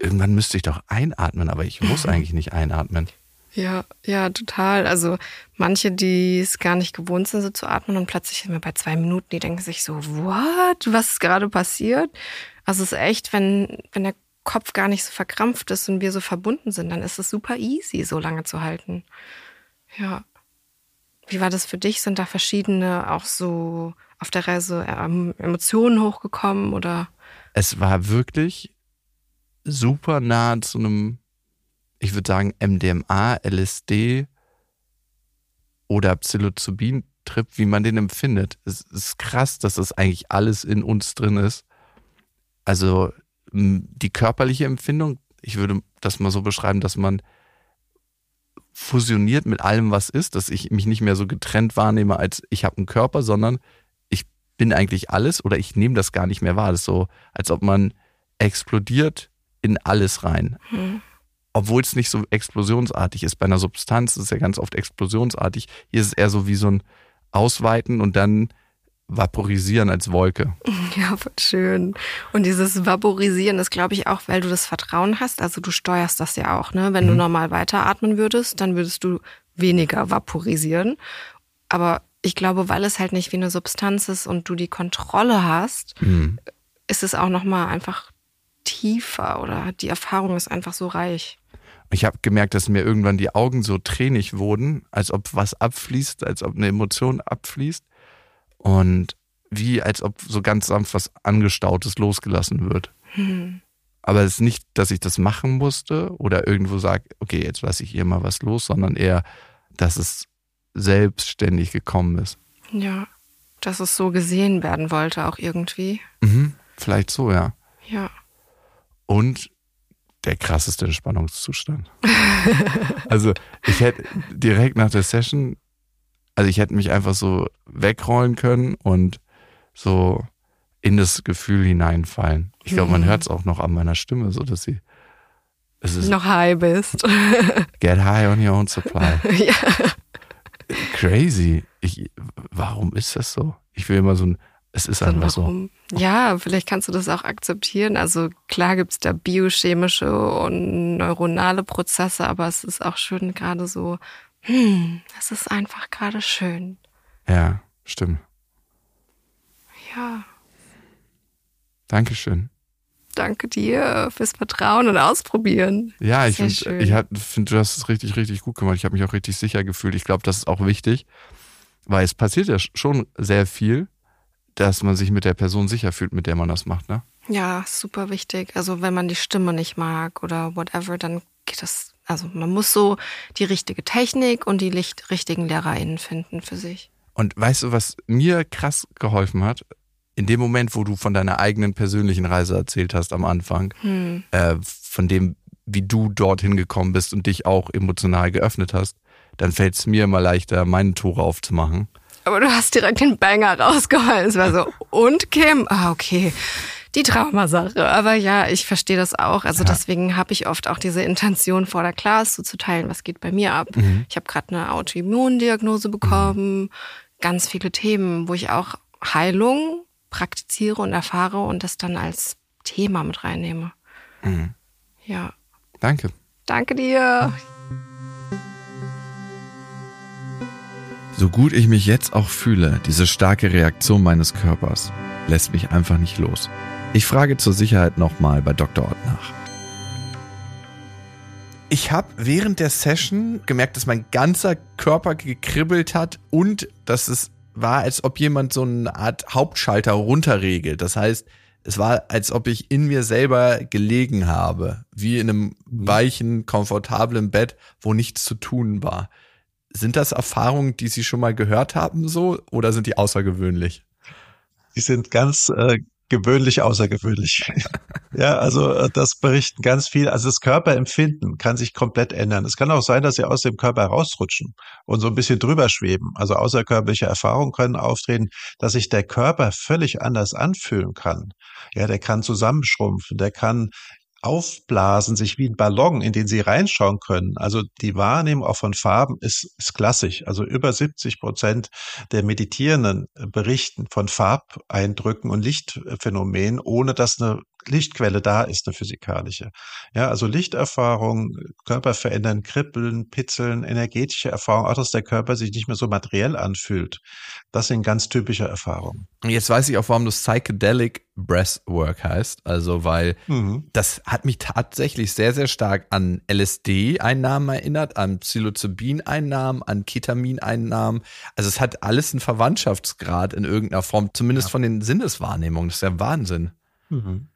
irgendwann müsste ich doch einatmen, aber ich muss eigentlich nicht einatmen. Ja, ja, total. Also manche, die es gar nicht gewohnt sind, so zu atmen und plötzlich sind wir bei zwei Minuten, die denken sich so, what? Was ist gerade passiert? Also es ist echt, wenn, wenn der Kopf gar nicht so verkrampft ist und wir so verbunden sind, dann ist es super easy, so lange zu halten. Ja. Wie war das für dich? Sind da verschiedene auch so auf der Reise ähm, Emotionen hochgekommen oder? Es war wirklich super nah zu einem, ich würde sagen, MDMA, LSD oder Psilocybin-Trip, wie man den empfindet. Es ist krass, dass das eigentlich alles in uns drin ist. Also die körperliche Empfindung, ich würde das mal so beschreiben, dass man fusioniert mit allem, was ist, dass ich mich nicht mehr so getrennt wahrnehme, als ich habe einen Körper, sondern ich bin eigentlich alles oder ich nehme das gar nicht mehr wahr. Das ist so, als ob man explodiert in alles rein. Hm. Obwohl es nicht so explosionsartig ist. Bei einer Substanz ist es ja ganz oft explosionsartig. Hier ist es eher so wie so ein Ausweiten und dann vaporisieren als Wolke. Ja, schön. Und dieses Vaporisieren ist, glaube ich, auch, weil du das Vertrauen hast. Also du steuerst das ja auch, ne? Wenn du normal weiteratmen würdest, dann würdest du weniger vaporisieren. Aber ich glaube, weil es halt nicht wie eine Substanz ist und du die Kontrolle hast, Mhm. ist es auch nochmal einfach tiefer oder die Erfahrung ist einfach so reich. Ich habe gemerkt, dass mir irgendwann die Augen so tränig wurden, als ob was abfließt, als ob eine Emotion abfließt. Und wie als ob so ganz sanft was Angestautes losgelassen wird. Hm. Aber es ist nicht, dass ich das machen musste oder irgendwo sage, okay, jetzt lasse ich hier mal was los, sondern eher, dass es selbstständig gekommen ist. Ja, dass es so gesehen werden wollte auch irgendwie. Mhm. Vielleicht so, ja. Ja. Und der krasseste Entspannungszustand. also ich hätte direkt nach der Session, also ich hätte mich einfach so wegrollen können und so in das Gefühl hineinfallen. Ich glaube, man Mhm. hört es auch noch an meiner Stimme, so dass sie es ist Noch high bist. get high on your own supply. ja. Crazy. Ich, warum ist das so? Ich will immer so ein, es ist einfach so. Ja, vielleicht kannst du das auch akzeptieren. Also klar gibt's da biochemische und neuronale Prozesse, aber es ist auch schön gerade so, hm, es ist einfach gerade schön. Ja, stimmt. Ja, Dankeschön. danke dir fürs Vertrauen und Ausprobieren. Ja, ich finde, ich find, du hast es richtig, richtig gut gemacht. Ich habe mich auch richtig sicher gefühlt. Ich glaube, das ist auch wichtig, weil es passiert ja schon sehr viel, dass man sich mit der Person sicher fühlt, mit der man das macht, ne? Ja, super wichtig. Also wenn man die Stimme nicht mag oder whatever, dann geht das, also man muss so die richtige Technik und die licht, richtigen LehrerInnen finden für sich. Und weißt du, was mir krass geholfen hat? In dem Moment, wo du von deiner eigenen persönlichen Reise erzählt hast am Anfang, Hm. äh, von dem, wie du dorthin gekommen bist und dich auch emotional geöffnet hast, dann fällt es mir immer leichter, meine Tore aufzumachen. Aber du hast direkt den Banger rausgeholt. Es war so, und Kim? Ah, okay. Die Traumasache. Aber ja, ich verstehe das auch. Also Ja. deswegen habe ich oft auch diese Intention vor der Class, so zu teilen, was geht bei mir ab. Ich habe gerade eine Autoimmundiagnose bekommen, ganz viele Themen, wo ich auch Heilung praktiziere und erfahre und das dann als Thema mit reinnehme. Mhm. Ja. Danke. Danke dir. So gut ich mich jetzt auch fühle, diese starke Reaktion meines Körpers lässt mich einfach nicht los. Ich frage zur Sicherheit nochmal bei Dr. Ott nach. Ich habe während der Session gemerkt, dass mein ganzer Körper gekribbelt hat und dass es war, als ob jemand so eine Art Hauptschalter runterregelt. Das heißt, es war, als ob ich in mir selber gelegen habe, wie in einem mhm. weichen, komfortablen Bett, wo nichts zu tun war. Sind das Erfahrungen, die Sie schon mal gehört haben, so, oder sind die außergewöhnlich? Die sind ganz äh, gewöhnlich außergewöhnlich. ja, also äh, das berichten ganz viel. Also das Körperempfinden kann sich komplett ändern. Es kann auch sein, dass sie aus dem Körper rausrutschen und so ein bisschen drüber schweben. Also außerkörperliche Erfahrungen können auftreten, dass sich der Körper völlig anders anfühlen kann. Ja, der kann zusammenschrumpfen, der kann aufblasen, sich wie ein Ballon, in den sie reinschauen können. Also die Wahrnehmung auch von Farben ist, ist klassisch. Also über 70 Prozent der Meditierenden berichten von Farbeindrücken und Lichtphänomenen, ohne dass eine Lichtquelle da ist, eine physikalische. Ja, also Lichterfahrung, Körper verändern, kribbeln, pitzeln, energetische Erfahrung, auch dass der Körper sich nicht mehr so materiell anfühlt. Das sind ganz typische Erfahrungen. Jetzt weiß ich auch, warum das Psychedelic Breathwork heißt. Also, weil mhm. das hat mich tatsächlich sehr, sehr stark an LSD-Einnahmen erinnert, an Psilocybin-Einnahmen, an Ketamin-Einnahmen. Also, es hat alles einen Verwandtschaftsgrad in irgendeiner Form, zumindest ja. von den Sinneswahrnehmungen. Das ist ja Wahnsinn. Mhm.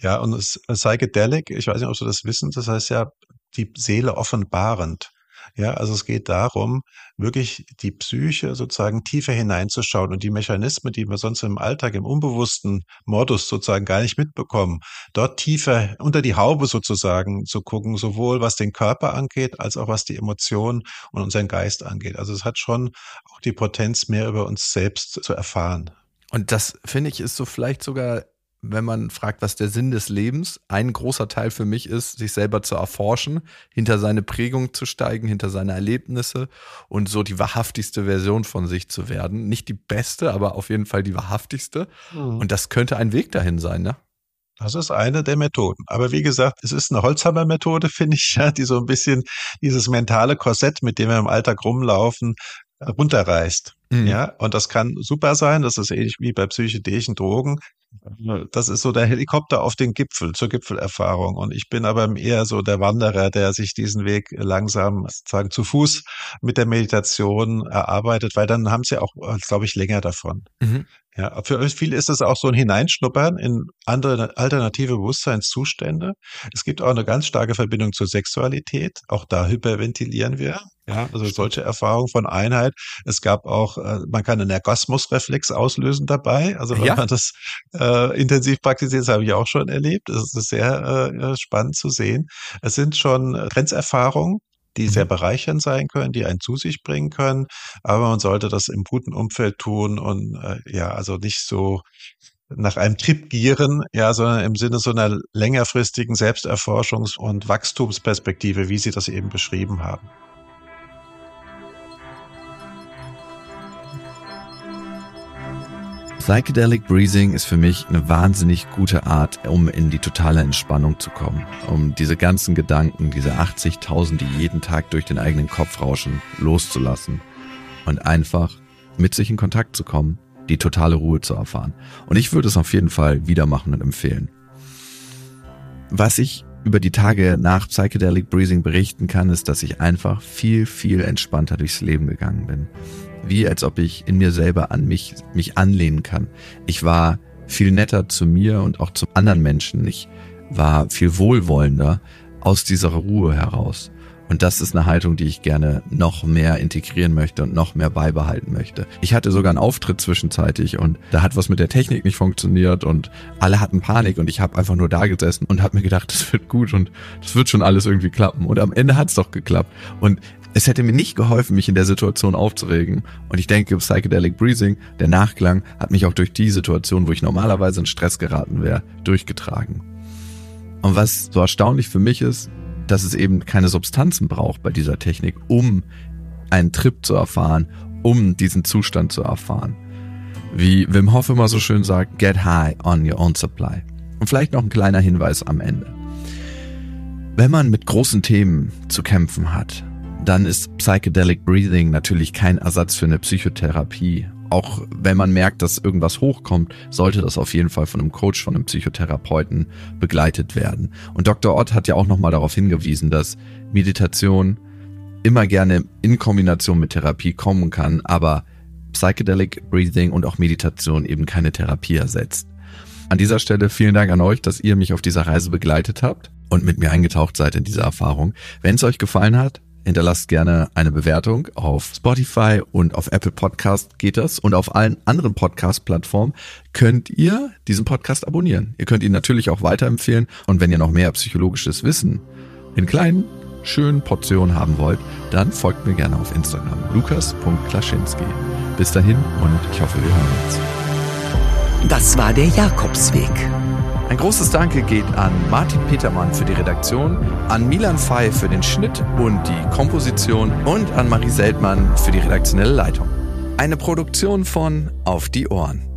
Ja, und es, Psychedelic, ich weiß nicht, ob Sie das wissen, das heißt ja die Seele offenbarend. Ja, also es geht darum, wirklich die Psyche sozusagen tiefer hineinzuschauen und die Mechanismen, die wir sonst im Alltag im unbewussten Modus sozusagen gar nicht mitbekommen, dort tiefer unter die Haube sozusagen zu gucken, sowohl was den Körper angeht, als auch was die Emotionen und unseren Geist angeht. Also es hat schon auch die Potenz, mehr über uns selbst zu erfahren. Und das finde ich ist so vielleicht sogar wenn man fragt, was der Sinn des Lebens, ein großer Teil für mich ist, sich selber zu erforschen, hinter seine Prägung zu steigen, hinter seine Erlebnisse und so die wahrhaftigste Version von sich zu werden. Nicht die beste, aber auf jeden Fall die wahrhaftigste. Mhm. Und das könnte ein Weg dahin sein, ne? Das ist eine der Methoden. Aber wie gesagt, es ist eine Holzhammer-Methode, finde ich, ja, die so ein bisschen dieses mentale Korsett, mit dem wir im Alltag rumlaufen, runterreißt. Mhm. Ja, und das kann super sein. Das ist ähnlich wie bei psychedelischen Drogen. Das ist so der Helikopter auf den Gipfel, zur Gipfelerfahrung. Und ich bin aber eher so der Wanderer, der sich diesen Weg langsam sozusagen zu Fuß mit der Meditation erarbeitet, weil dann haben sie auch, glaube ich, länger davon. Mhm. Ja, für viele ist es auch so ein Hineinschnuppern in andere alternative Bewusstseinszustände. Es gibt auch eine ganz starke Verbindung zur Sexualität. Auch da hyperventilieren wir. Ja, also solche Erfahrungen von Einheit. Es gab auch, äh, man kann einen Ergosmusreflex auslösen dabei. Also wenn ja. man das äh, intensiv praktiziert, das habe ich auch schon erlebt. Es ist sehr äh, spannend zu sehen. Es sind schon Grenzerfahrungen, die sehr mhm. bereichernd sein können, die einen zu sich bringen können. Aber man sollte das im guten Umfeld tun und äh, ja, also nicht so nach einem Trip gieren, ja, sondern im Sinne so einer längerfristigen Selbsterforschungs- und Wachstumsperspektive, wie Sie das eben beschrieben haben. Psychedelic Breathing ist für mich eine wahnsinnig gute Art, um in die totale Entspannung zu kommen. Um diese ganzen Gedanken, diese 80.000, die jeden Tag durch den eigenen Kopf rauschen, loszulassen. Und einfach mit sich in Kontakt zu kommen, die totale Ruhe zu erfahren. Und ich würde es auf jeden Fall wieder machen und empfehlen. Was ich über die Tage nach Psychedelic Breathing berichten kann, ist, dass ich einfach viel, viel entspannter durchs Leben gegangen bin wie als ob ich in mir selber an mich, mich anlehnen kann. Ich war viel netter zu mir und auch zu anderen Menschen. Ich war viel wohlwollender aus dieser Ruhe heraus. Und das ist eine Haltung, die ich gerne noch mehr integrieren möchte und noch mehr beibehalten möchte. Ich hatte sogar einen Auftritt zwischenzeitig und da hat was mit der Technik nicht funktioniert und alle hatten Panik und ich habe einfach nur da gesessen und habe mir gedacht, das wird gut und das wird schon alles irgendwie klappen. Und am Ende hat es doch geklappt. Und es hätte mir nicht geholfen, mich in der Situation aufzuregen. Und ich denke, Psychedelic Breathing, der Nachklang, hat mich auch durch die Situation, wo ich normalerweise in Stress geraten wäre, durchgetragen. Und was so erstaunlich für mich ist, dass es eben keine Substanzen braucht bei dieser Technik, um einen Trip zu erfahren, um diesen Zustand zu erfahren. Wie Wim Hof immer so schön sagt, get high on your own supply. Und vielleicht noch ein kleiner Hinweis am Ende. Wenn man mit großen Themen zu kämpfen hat, dann ist Psychedelic Breathing natürlich kein Ersatz für eine Psychotherapie auch wenn man merkt, dass irgendwas hochkommt, sollte das auf jeden Fall von einem Coach, von einem Psychotherapeuten begleitet werden. Und Dr. Ott hat ja auch nochmal darauf hingewiesen, dass Meditation immer gerne in Kombination mit Therapie kommen kann, aber Psychedelic Breathing und auch Meditation eben keine Therapie ersetzt. An dieser Stelle vielen Dank an euch, dass ihr mich auf dieser Reise begleitet habt und mit mir eingetaucht seid in diese Erfahrung. Wenn es euch gefallen hat, hinterlasst gerne eine Bewertung auf Spotify und auf Apple Podcast geht das und auf allen anderen Podcast-Plattformen könnt ihr diesen Podcast abonnieren. Ihr könnt ihn natürlich auch weiterempfehlen und wenn ihr noch mehr psychologisches Wissen in kleinen, schönen Portionen haben wollt, dann folgt mir gerne auf Instagram lukas.klaschinski. Bis dahin und ich hoffe, wir hören uns. Das war der Jakobsweg. Ein großes Danke geht an Martin Petermann für die Redaktion, an Milan Fey für den Schnitt und die Komposition und an Marie Seltmann für die redaktionelle Leitung. Eine Produktion von Auf die Ohren.